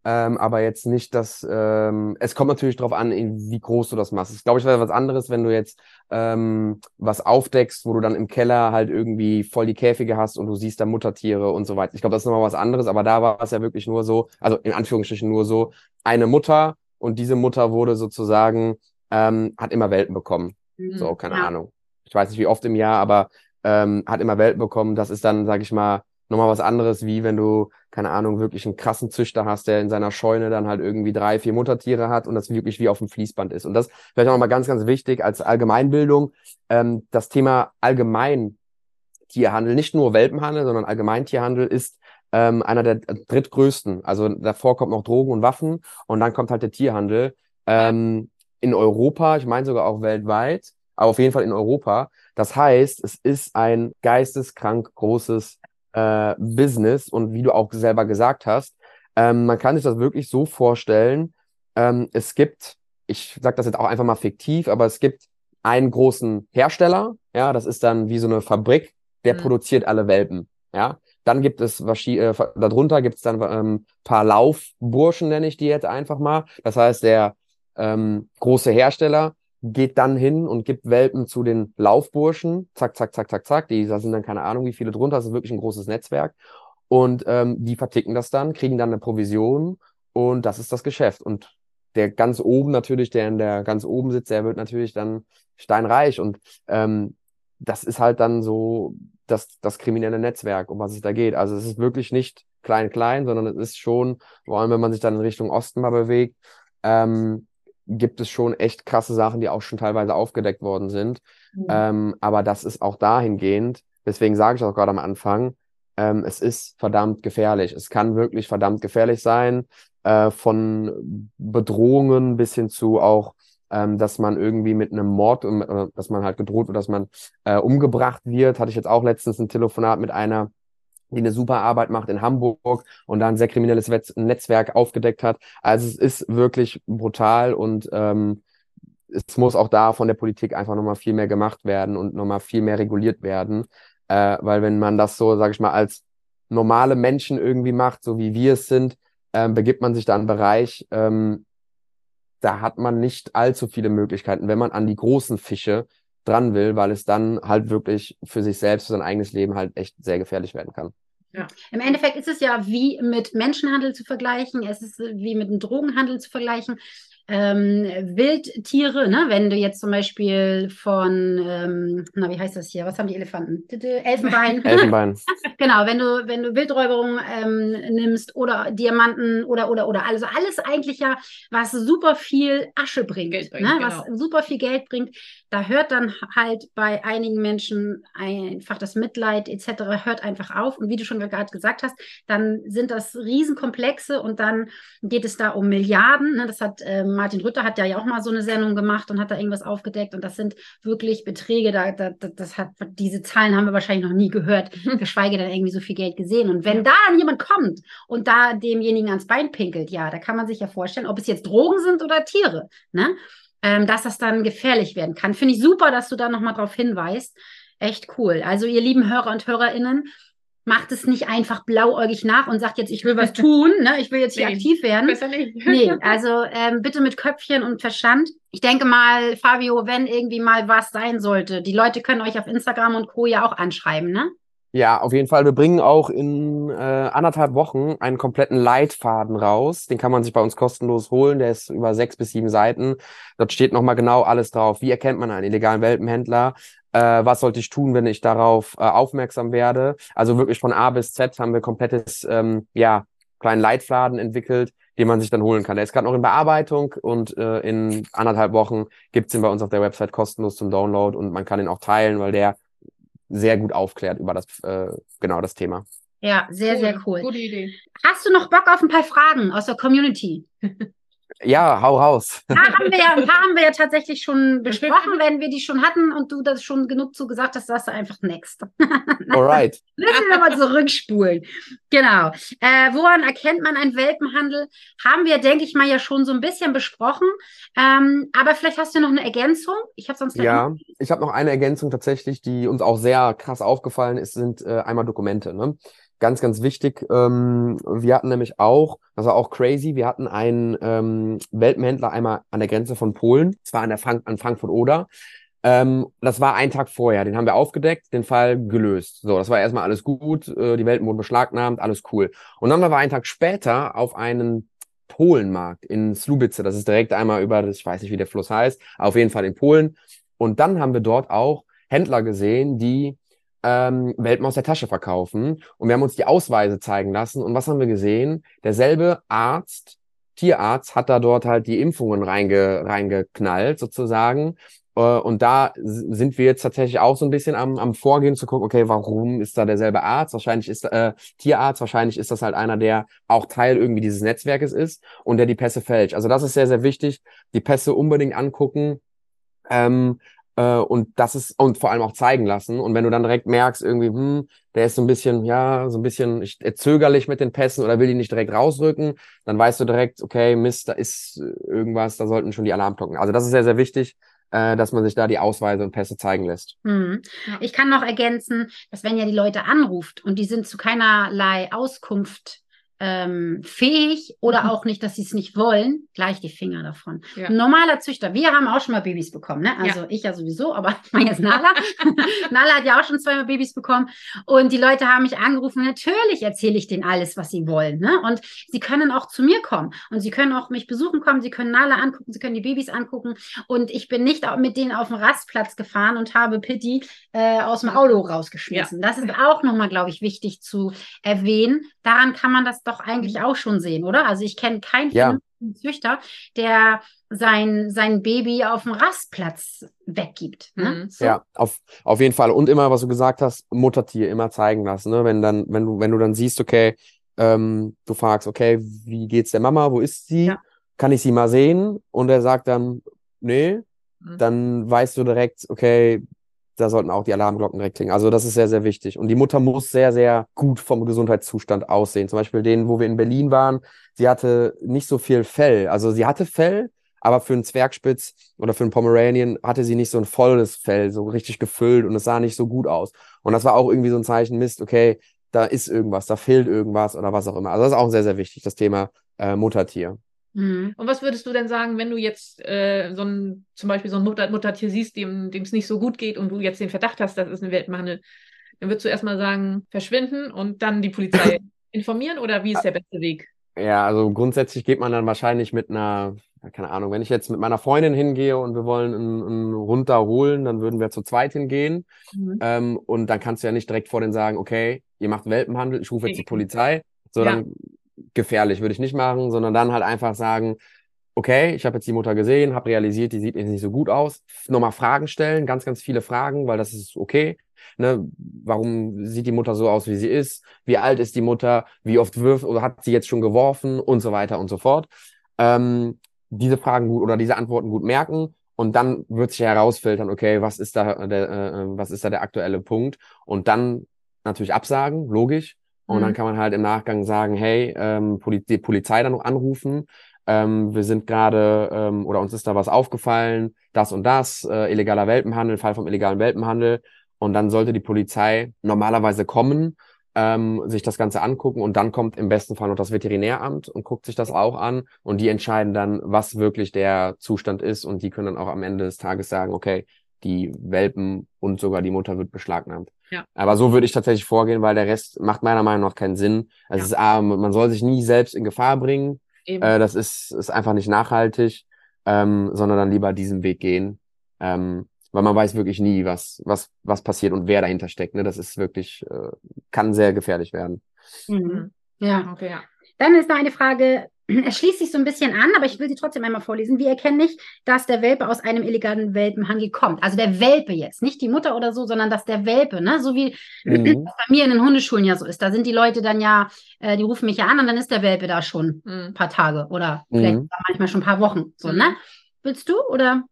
Ähm, aber jetzt nicht, dass ähm, es kommt natürlich darauf an, wie groß du das machst. Ich glaube, ich wäre was anderes, wenn du jetzt ähm, was aufdeckst, wo du dann im Keller halt irgendwie voll die Käfige hast und du siehst da Muttertiere und so weiter. Ich glaube, das ist nochmal was anderes, aber da war es ja wirklich nur so, also in Anführungsstrichen nur so, eine Mutter und diese Mutter wurde sozusagen, ähm, hat immer Welpen bekommen. Mhm, so, keine ja. Ahnung. Ich weiß nicht, wie oft im Jahr, aber ähm, hat immer Welpen bekommen. Das ist dann, sag ich mal, nochmal was anderes, wie wenn du, keine Ahnung, wirklich einen krassen Züchter hast, der in seiner Scheune dann halt irgendwie drei, vier Muttertiere hat und das wirklich wie auf dem Fließband ist. Und das vielleicht auch nochmal ganz, ganz wichtig als Allgemeinbildung, ähm, das Thema allgemein Tierhandel, nicht nur Welpenhandel, sondern Allgemeintierhandel ist ähm, einer der drittgrößten. Also davor kommt noch Drogen und Waffen und dann kommt halt der Tierhandel. Ähm, in Europa, ich meine sogar auch weltweit, aber auf jeden Fall in Europa. Das heißt, es ist ein geisteskrank großes äh, Business und wie du auch selber gesagt hast, ähm, man kann sich das wirklich so vorstellen, ähm, es gibt, ich sage das jetzt auch einfach mal fiktiv, aber es gibt einen großen Hersteller, ja, das ist dann wie so eine Fabrik, der mhm. produziert alle Welpen, ja. Dann gibt es, äh, darunter gibt es dann ähm, paar Laufburschen, nenne ich die jetzt einfach mal. Das heißt, der ähm, große Hersteller geht dann hin und gibt Welpen zu den Laufburschen. Zack, zack, zack, zack, zack. Die, da sind dann keine Ahnung, wie viele drunter. Das ist wirklich ein großes Netzwerk. Und ähm, die verticken das dann, kriegen dann eine Provision und das ist das Geschäft. Und der ganz oben natürlich, der in der ganz oben sitzt, der wird natürlich dann steinreich. Und ähm, das ist halt dann so das, das kriminelle Netzwerk, um was es da geht. Also es ist wirklich nicht klein, klein, sondern es ist schon, vor allem wenn man sich dann in Richtung Osten mal bewegt, ähm, gibt es schon echt krasse Sachen, die auch schon teilweise aufgedeckt worden sind. Mhm. Ähm, aber das ist auch dahingehend, deswegen sage ich auch gerade am Anfang, ähm, es ist verdammt gefährlich. Es kann wirklich verdammt gefährlich sein, äh, von Bedrohungen bis hin zu auch ähm, dass man irgendwie mit einem Mord, äh, dass man halt gedroht wird, dass man äh, umgebracht wird. Hatte ich jetzt auch letztens ein Telefonat mit einer, die eine super Arbeit macht in Hamburg und da ein sehr kriminelles Netzwerk aufgedeckt hat. Also es ist wirklich brutal und ähm, es muss auch da von der Politik einfach nochmal viel mehr gemacht werden und nochmal viel mehr reguliert werden. Äh, weil wenn man das so, sage ich mal, als normale Menschen irgendwie macht, so wie wir es sind, äh, begibt man sich da einen Bereich, ähm, da hat man nicht allzu viele Möglichkeiten, wenn man an die großen Fische dran will, weil es dann halt wirklich für sich selbst, für sein eigenes Leben halt echt sehr gefährlich werden kann. Ja. Im Endeffekt ist es ja wie mit Menschenhandel zu vergleichen, es ist wie mit einem Drogenhandel zu vergleichen ähm, Wildtiere, ne? wenn du jetzt zum Beispiel von, ähm, na, wie heißt das hier? Was haben die Elefanten? Elfenbein. (laughs) Elfenbein. (laughs) genau, wenn du, wenn du Wildräuberung ähm, nimmst oder Diamanten oder, oder, oder. Also alles eigentlich ja, was super viel Asche bringt, bringt ne? Genau. was super viel Geld bringt. Da hört dann halt bei einigen Menschen einfach das Mitleid etc. hört einfach auf. Und wie du schon gerade gesagt hast, dann sind das Riesenkomplexe und dann geht es da um Milliarden. Ne? Das hat ähm, Martin Rütter hat ja auch mal so eine Sendung gemacht und hat da irgendwas aufgedeckt und das sind wirklich Beträge, da, da, das hat, diese Zahlen haben wir wahrscheinlich noch nie gehört, (laughs) geschweige denn irgendwie so viel Geld gesehen. Und wenn da jemand kommt und da demjenigen ans Bein pinkelt, ja, da kann man sich ja vorstellen, ob es jetzt Drogen sind oder Tiere, ne? Ähm, dass das dann gefährlich werden kann. Finde ich super, dass du da nochmal drauf hinweist. Echt cool. Also, ihr lieben Hörer und Hörerinnen, macht es nicht einfach blauäugig nach und sagt jetzt, ich will was (laughs) tun, ne? ich will jetzt hier nee, aktiv werden. Besser nicht. (laughs) nee, also ähm, bitte mit Köpfchen und Verstand. Ich denke mal, Fabio, wenn irgendwie mal was sein sollte, die Leute können euch auf Instagram und Co. ja auch anschreiben, ne? Ja, auf jeden Fall. Wir bringen auch in äh, anderthalb Wochen einen kompletten Leitfaden raus. Den kann man sich bei uns kostenlos holen. Der ist über sechs bis sieben Seiten. Dort steht nochmal genau alles drauf. Wie erkennt man einen illegalen Welpenhändler? äh, was sollte ich tun, wenn ich darauf äh, aufmerksam werde. Also wirklich von A bis Z haben wir komplettes, ähm, ja, kleinen Leitfaden entwickelt, den man sich dann holen kann. Der ist gerade noch in Bearbeitung und äh, in anderthalb Wochen gibt's ihn bei uns auf der Website kostenlos zum Download und man kann ihn auch teilen, weil der sehr gut aufklärt über das äh, genau das Thema. Ja, sehr, cool. sehr cool. Gute Idee. Hast du noch Bock auf ein paar Fragen aus der Community? (laughs) Ja, hau raus. Da haben wir ja, (laughs) ein paar haben wir ja tatsächlich schon besprochen, (laughs) wenn wir die schon hatten und du das schon genug zu gesagt hast, sagst du einfach next. (laughs) Alright. Müssen wir nochmal zurückspulen. Genau. Äh, woran erkennt man einen Welpenhandel? Haben wir, denke ich mal, ja schon so ein bisschen besprochen. Ähm, aber vielleicht hast du noch eine Ergänzung. Ich habe sonst Ja, ich habe noch eine Ergänzung tatsächlich, die uns auch sehr krass aufgefallen ist, sind äh, einmal Dokumente. Ne? Ganz, ganz wichtig. Ähm, wir hatten nämlich auch, das war auch crazy, wir hatten einen ähm, Welpenhändler einmal an der Grenze von Polen, zwar an der Frank an Frankfurt-Oder. Ähm, das war ein Tag vorher, den haben wir aufgedeckt, den Fall gelöst. So, das war erstmal alles gut, äh, die Welpen wurden beschlagnahmt, alles cool. Und dann waren wir einen Tag später auf einen Polenmarkt in Slubice, das ist direkt einmal über, das, ich weiß nicht, wie der Fluss heißt, auf jeden Fall in Polen. Und dann haben wir dort auch Händler gesehen, die ähm, Welpen aus der Tasche verkaufen. Und wir haben uns die Ausweise zeigen lassen. Und was haben wir gesehen? Derselbe Arzt, Tierarzt, hat da dort halt die Impfungen reinge, reingeknallt, sozusagen. Äh, und da sind wir jetzt tatsächlich auch so ein bisschen am, am Vorgehen zu gucken, okay, warum ist da derselbe Arzt? Wahrscheinlich ist äh, Tierarzt, wahrscheinlich ist das halt einer, der auch Teil irgendwie dieses Netzwerkes ist und der die Pässe fälscht. Also das ist sehr, sehr wichtig. Die Pässe unbedingt angucken. Ähm, äh, und das ist, und vor allem auch zeigen lassen. Und wenn du dann direkt merkst, irgendwie, hm, der ist so ein bisschen, ja, so ein bisschen ich, zögerlich mit den Pässen oder will die nicht direkt rausrücken, dann weißt du direkt, okay, Mist, da ist irgendwas, da sollten schon die Alarmglocken. Also das ist sehr, sehr wichtig, äh, dass man sich da die Ausweise und Pässe zeigen lässt. Mhm. Ich kann noch ergänzen, dass wenn ja die Leute anruft und die sind zu keinerlei Auskunft ähm, fähig oder mhm. auch nicht, dass sie es nicht wollen, gleich die Finger davon. Ja. Normaler Züchter, wir haben auch schon mal Babys bekommen, ne? Also ja. ich ja sowieso, aber (laughs) ich meine jetzt Nala. (laughs) Nala hat ja auch schon zweimal Babys bekommen und die Leute haben mich angerufen. Natürlich erzähle ich denen alles, was sie wollen, ne? Und sie können auch zu mir kommen und sie können auch mich besuchen kommen, sie können Nala angucken, sie können die Babys angucken und ich bin nicht mit denen auf den Rastplatz gefahren und habe Pitti äh, aus dem Auto rausgeschmissen. Ja. Das ist auch nochmal, glaube ich, wichtig zu erwähnen. Daran kann man das doch eigentlich auch schon sehen, oder? Also ich kenne keinen ja. Züchter, der sein, sein Baby auf dem Rastplatz weggibt. Ne? Mhm. So. Ja, auf, auf jeden Fall. Und immer, was du gesagt hast, Muttertier immer zeigen lassen. Ne? Wenn dann, wenn du, wenn du dann siehst, okay, ähm, du fragst, okay, wie geht's der Mama? Wo ist sie? Ja. Kann ich sie mal sehen? Und er sagt dann, nee, mhm. dann weißt du direkt, okay, da sollten auch die Alarmglocken direkt klingen. Also das ist sehr, sehr wichtig. Und die Mutter muss sehr, sehr gut vom Gesundheitszustand aussehen. Zum Beispiel den, wo wir in Berlin waren, sie hatte nicht so viel Fell. Also sie hatte Fell, aber für einen Zwergspitz oder für einen Pomeranian hatte sie nicht so ein volles Fell, so richtig gefüllt und es sah nicht so gut aus. Und das war auch irgendwie so ein Zeichen, Mist, okay, da ist irgendwas, da fehlt irgendwas oder was auch immer. Also das ist auch sehr, sehr wichtig, das Thema äh, Muttertier. Mhm. Und was würdest du denn sagen, wenn du jetzt äh, so ein, zum Beispiel so ein Mutter Muttertier siehst, dem es nicht so gut geht und du jetzt den Verdacht hast, das ist eine Weltmangel, dann würdest du erstmal sagen, verschwinden und dann die Polizei (laughs) informieren oder wie ist der beste Weg? Ja, also grundsätzlich geht man dann wahrscheinlich mit einer keine Ahnung, wenn ich jetzt mit meiner Freundin hingehe und wir wollen einen, einen runterholen, dann würden wir zu zweit hingehen. Mhm. Ähm, und dann kannst du ja nicht direkt vor denen sagen, okay, ihr macht Welpenhandel, ich rufe jetzt die Polizei. So, ja. dann gefährlich würde ich nicht machen, sondern dann halt einfach sagen, okay, ich habe jetzt die Mutter gesehen, habe realisiert, die sieht nicht so gut aus. Nochmal Fragen stellen, ganz, ganz viele Fragen, weil das ist okay. Ne, warum sieht die Mutter so aus, wie sie ist? Wie alt ist die Mutter? Wie oft wirft oder hat sie jetzt schon geworfen? Und so weiter und so fort. Ähm, diese Fragen gut oder diese Antworten gut merken und dann wird sich herausfiltern, okay, was ist da der, äh, was ist da der aktuelle Punkt und dann natürlich absagen, logisch. Und mhm. dann kann man halt im Nachgang sagen, hey, ähm, Poli die Polizei dann noch anrufen. Ähm, wir sind gerade ähm, oder uns ist da was aufgefallen, das und das, äh, illegaler Welpenhandel, Fall vom illegalen Welpenhandel. Und dann sollte die Polizei normalerweise kommen ähm, sich das Ganze angucken und dann kommt im besten Fall noch das Veterinäramt und guckt sich das auch an und die entscheiden dann, was wirklich der Zustand ist und die können dann auch am Ende des Tages sagen, okay, die Welpen und sogar die Mutter wird beschlagnahmt. Ja. Aber so würde ich tatsächlich vorgehen, weil der Rest macht meiner Meinung nach keinen Sinn. Es ja. ist, ah, man soll sich nie selbst in Gefahr bringen. Äh, das ist, ist einfach nicht nachhaltig, ähm, sondern dann lieber diesen Weg gehen. Ähm, weil man weiß wirklich nie, was, was, was passiert und wer dahinter steckt. Ne? Das ist wirklich, äh, kann sehr gefährlich werden. Mhm. Ja. Okay, ja. Dann ist noch eine Frage, es schließt sich so ein bisschen an, aber ich will sie trotzdem einmal vorlesen. Wie erkenne ich, dass der Welpe aus einem illegalen Welpenhandel kommt? Also der Welpe jetzt, nicht die Mutter oder so, sondern dass der Welpe, ne? So wie mhm. bei mir in den Hundeschulen ja so ist. Da sind die Leute dann ja, äh, die rufen mich ja an und dann ist der Welpe da schon mhm. ein paar Tage oder vielleicht mhm. manchmal schon ein paar Wochen. So, ne? Mhm. Willst du oder?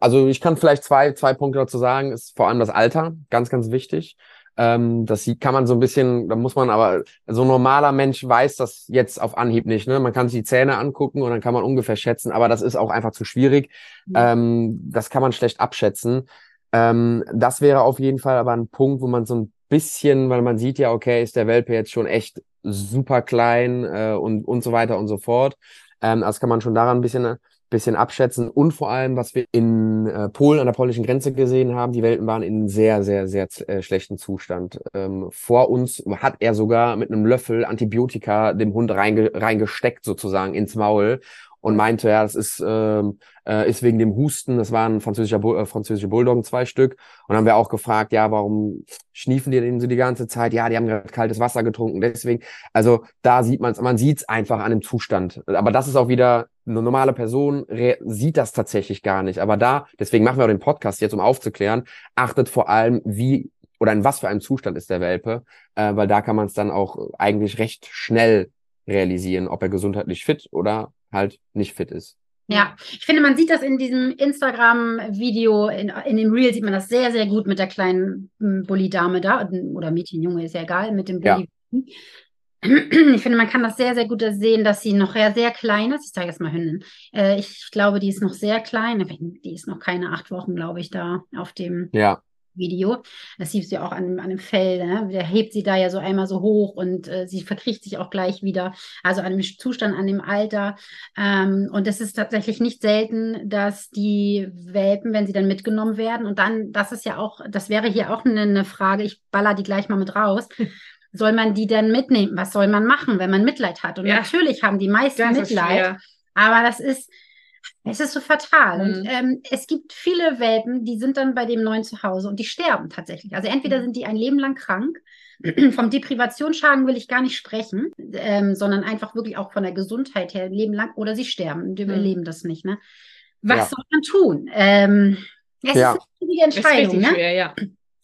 Also ich kann vielleicht zwei, zwei Punkte dazu sagen. Ist vor allem das Alter, ganz, ganz wichtig. Ähm, das kann man so ein bisschen, da muss man aber, so ein normaler Mensch weiß das jetzt auf Anhieb nicht. Ne? Man kann sich die Zähne angucken und dann kann man ungefähr schätzen, aber das ist auch einfach zu schwierig. Mhm. Ähm, das kann man schlecht abschätzen. Ähm, das wäre auf jeden Fall aber ein Punkt, wo man so ein bisschen, weil man sieht ja, okay, ist der Welpe jetzt schon echt super klein äh, und, und so weiter und so fort. Ähm, das kann man schon daran ein bisschen bisschen abschätzen und vor allem, was wir in äh, Polen an der polnischen Grenze gesehen haben, die Welten waren in sehr, sehr, sehr äh, schlechten Zustand. Ähm, vor uns hat er sogar mit einem Löffel Antibiotika dem Hund reinge reingesteckt sozusagen ins Maul und meinte, ja, das ist, ähm, äh, ist wegen dem Husten, das waren französische, äh, französische Bulldoggen, zwei Stück. Und dann haben wir auch gefragt, ja, warum schniefen die denn so die ganze Zeit? Ja, die haben gerade kaltes Wasser getrunken, deswegen. Also da sieht man es, man sieht es einfach an dem Zustand. Aber das ist auch wieder, eine normale Person sieht das tatsächlich gar nicht. Aber da, deswegen machen wir auch den Podcast jetzt, um aufzuklären, achtet vor allem, wie oder in was für einem Zustand ist der Welpe, äh, weil da kann man es dann auch eigentlich recht schnell realisieren, ob er gesundheitlich fit oder halt nicht fit ist. Ja, ich finde, man sieht das in diesem Instagram-Video, in, in dem Reel sieht man das sehr, sehr gut mit der kleinen Bulli-Dame da, oder Mädchen, Junge, ist ja egal, mit dem Bulli. Ja. (clears throat) Ich finde, man kann das sehr, sehr gut sehen, dass sie noch sehr, sehr klein ist. Ich zeige jetzt mal Hündin. Äh, ich glaube, die ist noch sehr klein. Die ist noch keine acht Wochen, glaube ich, da auf dem ja. Video. Das siehst du ja auch an, an dem Fell. Ne? Der hebt sie da ja so einmal so hoch und äh, sie verkriecht sich auch gleich wieder. Also an dem Zustand, an dem Alter. Ähm, und es ist tatsächlich nicht selten, dass die Welpen, wenn sie dann mitgenommen werden, und dann, das ist ja auch, das wäre hier auch eine, eine Frage, ich baller die gleich mal mit raus. (laughs) soll man die dann mitnehmen? Was soll man machen, wenn man Mitleid hat? Und ja. natürlich haben die meisten das Mitleid, aber das ist, es ist so fatal. Mhm. Und ähm, es gibt viele Welpen, die sind dann bei dem neuen Zuhause und die sterben tatsächlich. Also entweder mhm. sind die ein Leben lang krank, (clears throat) vom Deprivationsschaden will ich gar nicht sprechen, ähm, sondern einfach wirklich auch von der Gesundheit her ein Leben lang, oder sie sterben, die mhm. überleben das nicht. Ne? Was ja. soll man tun? Ähm, es ja. ist eine schwierige Entscheidung. Ne? Schwer, ja.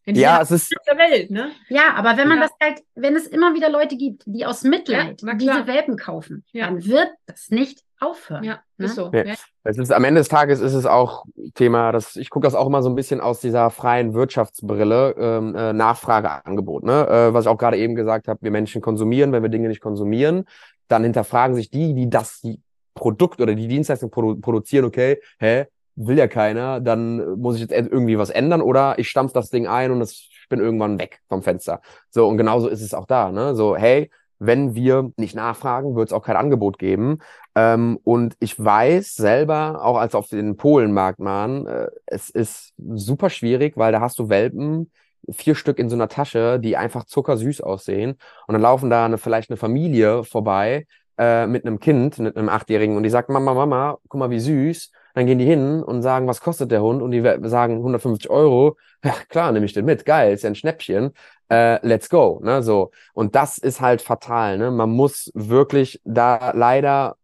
In ja, es ist der Welt, ne? Ja, aber wenn man ja. das halt, wenn es immer wieder Leute gibt, die aus Mitleid ja, diese Welpen kaufen, ja. dann wird das nicht aufhören. Ja, ne? ist so. Nee. Ja. Es ist, am Ende des Tages ist es auch Thema, dass ich gucke das auch immer so ein bisschen aus dieser freien Wirtschaftsbrille, ähm, äh, Nachfrage, Angebot, ne? Äh, was ich auch gerade eben gesagt habe, wir Menschen konsumieren, wenn wir Dinge nicht konsumieren, dann hinterfragen sich die, die das die Produkt oder die Dienstleistung produ produzieren, okay, hä, will ja keiner, dann muss ich jetzt irgendwie was ändern oder ich stampf das Ding ein und ich bin irgendwann weg vom Fenster. So, und genauso ist es auch da, ne? So, hey, wenn wir nicht nachfragen, wird es auch kein Angebot geben. Ähm, und ich weiß selber, auch als auf den Polenmarkt waren, äh, es ist super schwierig, weil da hast du Welpen, vier Stück in so einer Tasche, die einfach zuckersüß aussehen. Und dann laufen da eine, vielleicht eine Familie vorbei äh, mit einem Kind, mit einem Achtjährigen, und die sagt, Mama, Mama, guck mal, wie süß. Dann gehen die hin und sagen, was kostet der Hund? Und die sagen 150 Euro. Ja, klar, nehme ich den mit. Geil, ist ja ein Schnäppchen. Äh, let's go. Ne, so. Und das ist halt fatal. Ne? Man muss wirklich da leider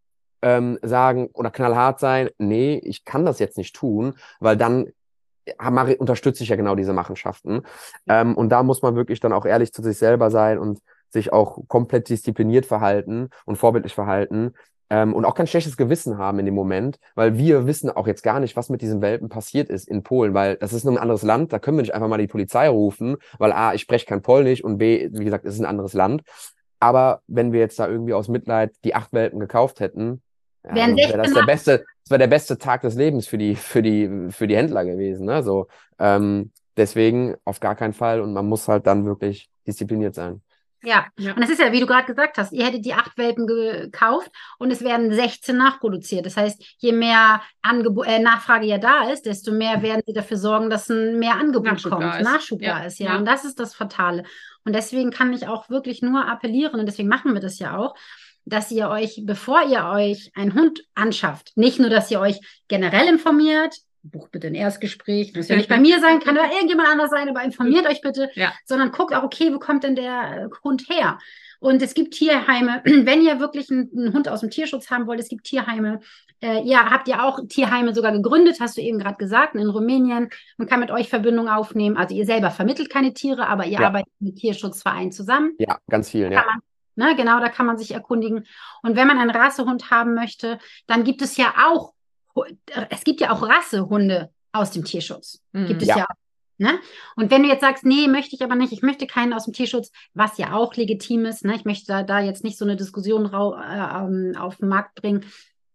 ähm, sagen oder knallhart sein, nee, ich kann das jetzt nicht tun, weil dann mache- unterstütze ich ja genau diese Machenschaften. Ähm, und da muss man wirklich dann auch ehrlich zu sich selber sein und sich auch komplett diszipliniert verhalten und vorbildlich verhalten. Ähm, und auch kein schlechtes Gewissen haben in dem Moment, weil wir wissen auch jetzt gar nicht, was mit diesen Welpen passiert ist in Polen, weil das ist nur ein anderes Land, da können wir nicht einfach mal die Polizei rufen, weil A, ich spreche kein Polnisch und B, wie gesagt, es ist ein anderes Land. Aber wenn wir jetzt da irgendwie aus Mitleid die acht Welpen gekauft hätten, ja, wäre 16 das der beste, das wäre der beste Tag des Lebens für die, für die, für die Händler gewesen. Ne? So, ähm, deswegen auf gar keinen Fall und man muss halt dann wirklich diszipliniert sein. Ja. Ja. und es ist ja, wie du gerade gesagt hast, ihr hättet die acht Welpen gekauft und es werden 16 nachproduziert. Das heißt, je mehr Angebo äh, Nachfrage ja da ist, desto mehr werden sie dafür sorgen, dass ein mehr Angebot Nachschub kommt, da. Nachschub Ja, da ist. Ja. ja. und das ist das Fatale. Und deswegen kann ich auch wirklich nur appellieren und deswegen machen wir das ja auch, dass ihr euch, bevor ihr euch einen Hund anschafft, nicht nur, dass ihr euch generell informiert, bucht bitte ein Erstgespräch, muss ja nicht bei mir sein, kann aber irgendjemand anders sein, aber informiert euch bitte, Ja. sondern guckt auch, okay, wo kommt denn der äh, Hund her? Und es gibt Tierheime, (clears throat) wenn ihr wirklich einen, einen Hund aus dem Tierschutz haben wollt, es gibt Tierheime. Äh, ihr habt ja auch Tierheime sogar gegründet, hast du eben gerade gesagt, in Rumänien. Man kann mit euch Verbindung aufnehmen. Also ihr selber vermittelt keine Tiere, aber ihr Ja. arbeitet mit Tierschutzvereinen zusammen. Ja, ganz vielen, ja. Ne, genau, da kann man sich erkundigen. Und wenn man einen Rassehund haben möchte, dann gibt es ja auch, es gibt ja auch Rassehunde aus dem Tierschutz. Mhm. Gibt es Ja. ja. auch. Ne? Und wenn du jetzt sagst, nee, möchte ich aber nicht, ich möchte keinen aus dem Tierschutz, was ja auch legitim ist, ne? ich möchte da, da jetzt nicht so eine Diskussion rau, äh, ähm, auf den Markt bringen,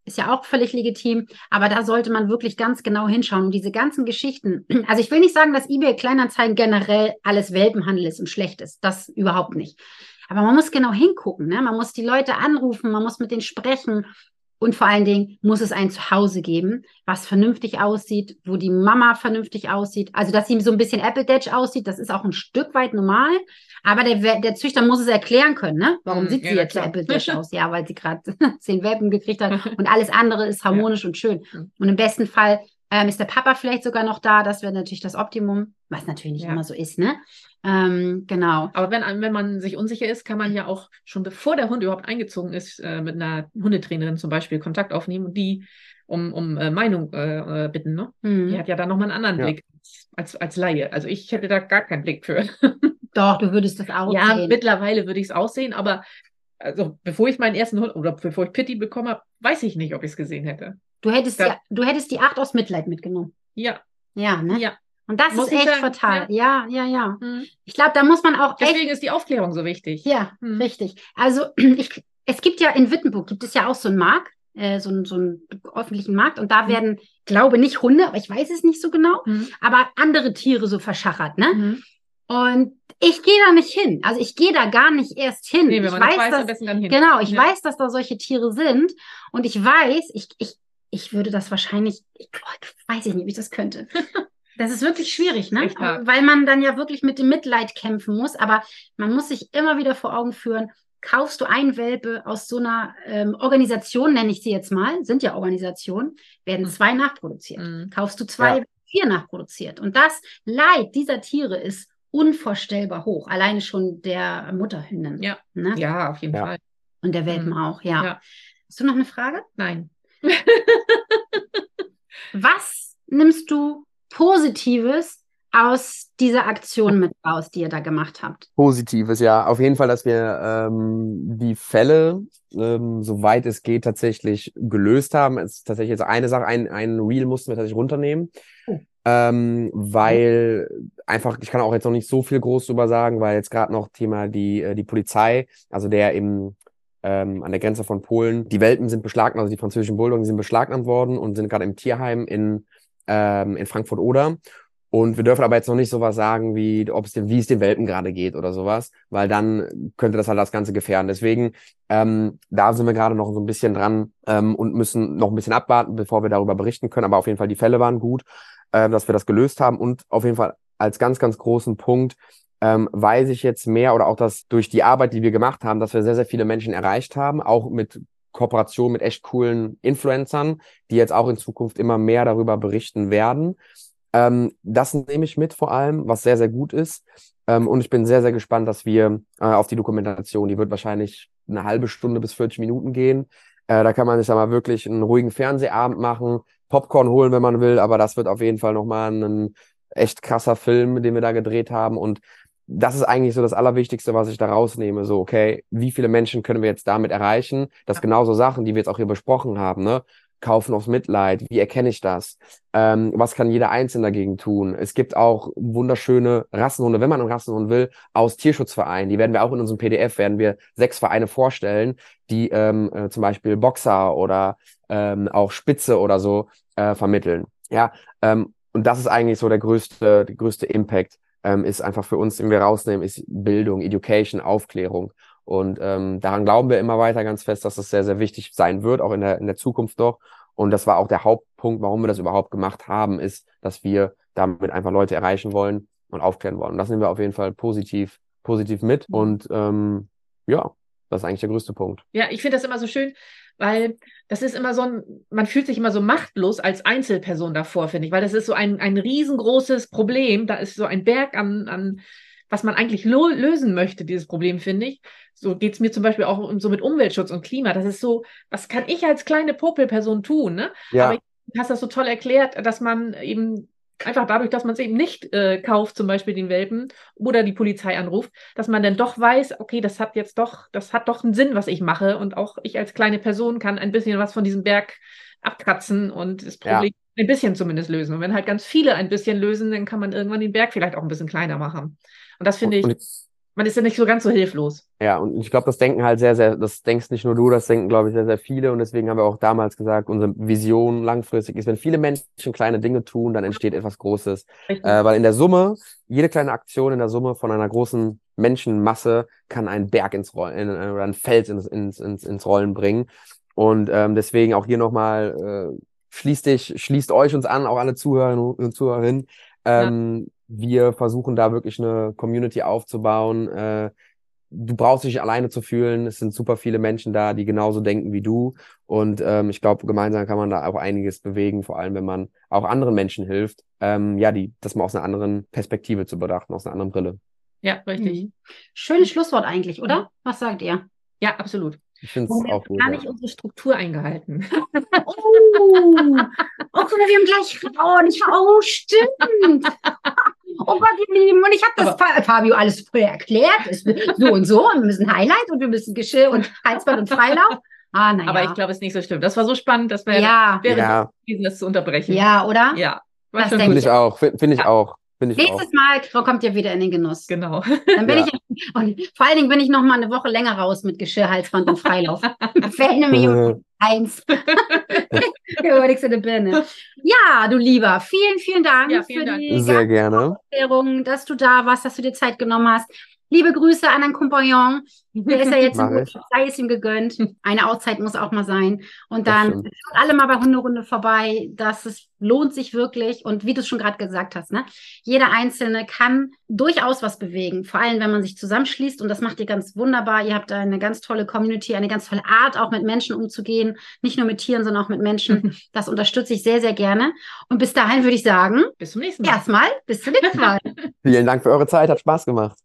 ist ja auch völlig legitim, aber da sollte man wirklich ganz genau hinschauen. Und diese ganzen Geschichten, (clears throat) also ich will nicht sagen, dass eBay Kleinanzeigen generell alles Welpenhandel ist und schlecht ist, das überhaupt nicht. Aber man muss genau hingucken, ne? man muss die Leute anrufen, man muss mit denen sprechen. Und vor allen Dingen muss es ein Zuhause geben, was vernünftig aussieht, wo die Mama vernünftig aussieht. Also, dass sie so ein bisschen Apple-Datch aussieht, das ist auch ein Stück weit normal. Aber der, der Züchter muss es erklären können, ne? Warum Mhm, sieht ja, sie jetzt so klar. Apple-Datch (laughs) aus? Ja, weil sie gerade (laughs) zehn Welpen gekriegt hat (laughs) und alles andere ist harmonisch und schön. Mhm. Und im besten Fall ähm, ist der Papa vielleicht sogar noch da. Das wäre natürlich das Optimum, was natürlich nicht Ja. immer so ist, ne? Ähm, genau. Aber wenn, wenn man sich unsicher ist, kann man ja auch schon bevor der Hund überhaupt eingezogen ist, äh, mit einer Hundetrainerin zum Beispiel Kontakt aufnehmen und die um, um äh, Meinung äh, äh, bitten. Ne? Mhm. Die hat ja da nochmal einen anderen Ja. Blick als, als Laie. Also ich hätte da gar keinen Blick für. (laughs) Doch, du würdest das auch ja, sehen. mittlerweile würde ich es aussehen, aber also bevor ich meinen ersten Hund oder bevor ich Pitti bekommen habe, weiß ich nicht, ob ich es gesehen hätte. Du hättest, Ja. ja, du hättest die acht aus Mitleid mitgenommen. Ja, Ja, ne? ja. Und das Muss ist ich echt sagen, fatal. Ja, ja, ja. Hm. Ich glaube, da muss man auch echt. Deswegen ist die Aufklärung so wichtig. Ja, Hm. richtig. Also (clears throat) ich, es gibt ja in Wittenburg gibt es ja auch so einen Markt, äh, so, einen- so einen öffentlichen Markt und da Mhm. werden, glaube nicht Hunde, aber ich weiß es nicht so genau, Hm. aber andere Tiere so verschachert, ne? Mhm. Und ich gehe da nicht hin. Also ich gehe da gar nicht erst hin. Nee, wenn ich man weiß, weiß, am dass, besten dann hin. genau, ich Ja. weiß, dass da solche Tiere sind und ich weiß, ich, ich, ich würde das wahrscheinlich, ich, oh, weiß ich nicht, wie ich das könnte. (laughs) Das ist wirklich schwierig, ne? Weil man dann ja wirklich mit dem Mitleid kämpfen muss. Aber man muss sich immer wieder vor Augen führen, kaufst du ein Welpe aus so einer ähm, Organisation, nenne ich sie jetzt mal, sind ja Organisationen, werden Mhm. zwei nachproduziert. Mhm. Kaufst du zwei, Ja. vier nachproduziert. Und das Leid dieser Tiere ist unvorstellbar hoch. Alleine schon der Mutterhündin. Ja. Ne? Ja, auf jeden Ja. Fall. Und der Welpen Mhm. auch, ja. Ja. Hast du noch eine Frage? Nein. (laughs) (laughs) Was nimmst du Positives aus dieser Aktion mit raus, die ihr da gemacht habt? Positives, ja. Auf jeden Fall, dass wir ähm, die Fälle, ähm, soweit es geht, tatsächlich gelöst haben. Es ist tatsächlich jetzt eine Sache, ein, ein Reel mussten wir tatsächlich runternehmen. Oh. Ähm, weil einfach, ich kann auch jetzt noch nicht so viel groß drüber sagen, weil jetzt gerade noch Thema die, äh, die Polizei, also der im ähm, an der Grenze von Polen. Die Welpen sind beschlagnahmt, also die französischen Bulldoggen sind beschlagnahmt worden und sind gerade im Tierheim in, ähm, in Frankfurt-Oder. Und wir dürfen aber jetzt noch nicht sowas sagen, wie, ob es dem, wie es den Welpen gerade geht oder sowas, weil dann könnte das halt das Ganze gefährden. Deswegen, ähm, da sind wir gerade noch so ein bisschen dran ähm, und müssen noch ein bisschen abwarten, bevor wir darüber berichten können. Aber auf jeden Fall, die Fälle waren gut, äh, dass wir das gelöst haben und auf jeden Fall als ganz, ganz großen Punkt, ähm, weiß ich jetzt mehr oder auch das durch die Arbeit, die wir gemacht haben, dass wir sehr, sehr viele Menschen erreicht haben, auch mit Kooperation mit echt coolen Influencern, die jetzt auch in Zukunft immer mehr darüber berichten werden. Ähm, das nehme ich mit vor allem, was sehr, sehr gut ist. Ähm, und ich bin sehr, sehr gespannt, dass wir äh, auf die Dokumentation, die wird wahrscheinlich eine halbe Stunde bis 40 Minuten gehen. Äh, da kann man sich mal wirklich einen ruhigen Fernsehabend machen, Popcorn holen, wenn man will, aber das wird auf jeden Fall nochmal ein echt krasser Film, den wir da gedreht haben. Und das ist eigentlich so das Allerwichtigste, was ich da rausnehme. So, okay, wie viele Menschen können wir jetzt damit erreichen? Das genauso Sachen, die wir jetzt auch hier besprochen haben, ne? Kaufen aus Mitleid, wie erkenne ich das? Ähm, was kann jeder Einzelne dagegen tun? Es gibt auch wunderschöne Rassenhunde, wenn man einen Rassenhund will, aus Tierschutzvereinen. Die werden wir auch in unserem PDF, werden wir sechs Vereine vorstellen, die ähm, äh, zum Beispiel Boxer oder ähm, auch Spitze oder so äh, vermitteln. Ja, ähm, und das ist eigentlich so der größte, der größte Impact, ähm, ist einfach für uns, den wir rausnehmen, ist Bildung, Education, Aufklärung. Und ähm, daran glauben wir immer weiter ganz fest, dass das sehr, sehr wichtig sein wird, auch in der, in der Zukunft doch. Und das war auch der Hauptpunkt, warum wir das überhaupt gemacht haben, ist, dass wir damit einfach Leute erreichen wollen und aufklären wollen. Und das nehmen wir auf jeden Fall positiv, positiv mit. Mhm. Und ähm, ja, das ist eigentlich der größte Punkt. Ja, ich finde das immer so schön, weil das ist immer so ein, man fühlt sich immer so machtlos als Einzelperson davor, finde ich, weil das ist so ein, ein riesengroßes Problem. Da ist so ein Berg an, an was man eigentlich lösen möchte, dieses Problem, finde ich. So geht es mir zum Beispiel auch so mit Umweltschutz und Klima. Das ist so, was kann ich als kleine Popelperson tun? Ne? Ja. Aber du hast das so toll erklärt, dass man eben einfach dadurch, dass man es eben nicht äh, kauft, zum Beispiel den Welpen oder die Polizei anruft, dass man dann doch weiß, okay, das hat jetzt doch, das hat doch einen Sinn, was ich mache und auch ich als kleine Person kann ein bisschen was von diesem Berg abkratzen und das Problem ja. ein bisschen zumindest lösen. Und wenn halt ganz viele ein bisschen lösen, dann kann man irgendwann den Berg vielleicht auch ein bisschen kleiner machen. Und das finde ich, man ist ja nicht so ganz so hilflos. Ja, und ich glaube, das denken halt sehr, sehr, das denkst nicht nur du, das denken, glaube ich, sehr, sehr viele. Und deswegen haben wir auch damals gesagt, unsere Vision langfristig ist, wenn viele Menschen kleine Dinge tun, dann entsteht etwas Großes. Äh, weil in der Summe, jede kleine Aktion in der Summe von einer großen Menschenmasse kann einen Berg ins Rollen oder ein Fels ins, ins, ins, ins Rollen bringen. Und ähm, deswegen auch hier nochmal, äh, schließt dich, schließt euch uns an, auch alle Zuhörer und Zuhörerinnen. Ähm, ja wir versuchen da wirklich eine Community aufzubauen. Äh, du brauchst dich alleine zu fühlen. Es sind super viele Menschen da, die genauso denken wie du. Und ähm, ich glaube, gemeinsam kann man da auch einiges bewegen, vor allem wenn man auch anderen Menschen hilft, ähm, ja, die, das mal aus einer anderen Perspektive zu betrachten, aus einer anderen Brille. Ja, richtig. Mhm. Schönes Schlusswort eigentlich, oder? Was sagt ihr? Ja, absolut. Ich finde es auch gut. gar nicht unsere Struktur eingehalten. (laughs) oh, oh, guck mal, wir haben gleich Frauen. Ich, oh, stimmt. (laughs) Oh Gott, ihr Lieben, und ich habe das aber, Fabio alles vorher erklärt. Ist so und so. Und wir müssen Highlight und wir müssen Geschirr und Halsband und Freilauf. Ah, naja. Aber ich glaube, es ist nicht so schlimm. Das war so spannend, dass wir ja. während ja. das zu unterbrechen. Ja, oder? Ja. Finde ich auch. Finde ich auch. Nächstes Mal kommt ihr wieder in den Genuss. Genau. Dann bin ja. ich, (laughs) und vor allen Dingen bin ich noch mal eine Woche länger raus mit Geschirr, Halsband und Freilauf. (laughs) Fällt nämlich um eins. (laughs) Birne. Ja, du Lieber, vielen, vielen Dank ja, vielen für Dank. die Sehr gerne. Aufklärung, dass du da warst, dass du dir Zeit genommen hast. Liebe Grüße an deinen Kompagnon. Der ist ja jetzt im sei es ihm gegönnt. Eine Auszeit muss auch mal sein. Und dann alle mal bei Hunderunde vorbei. Das ist, lohnt sich wirklich. Und wie du es schon gerade gesagt hast, ne? Jeder Einzelne kann durchaus was bewegen. Vor allem, wenn man sich zusammenschließt. Und das macht ihr ganz wunderbar. Ihr habt eine ganz tolle Community, eine ganz tolle Art, auch mit Menschen umzugehen. Nicht nur mit Tieren, sondern auch mit Menschen. (laughs) Das unterstütze ich sehr, sehr gerne. Und bis dahin würde ich sagen, bis zum nächsten Mal. Erstmal, bis zum nächsten Mal. (laughs) Vielen Dank für eure Zeit. Hat Spaß gemacht.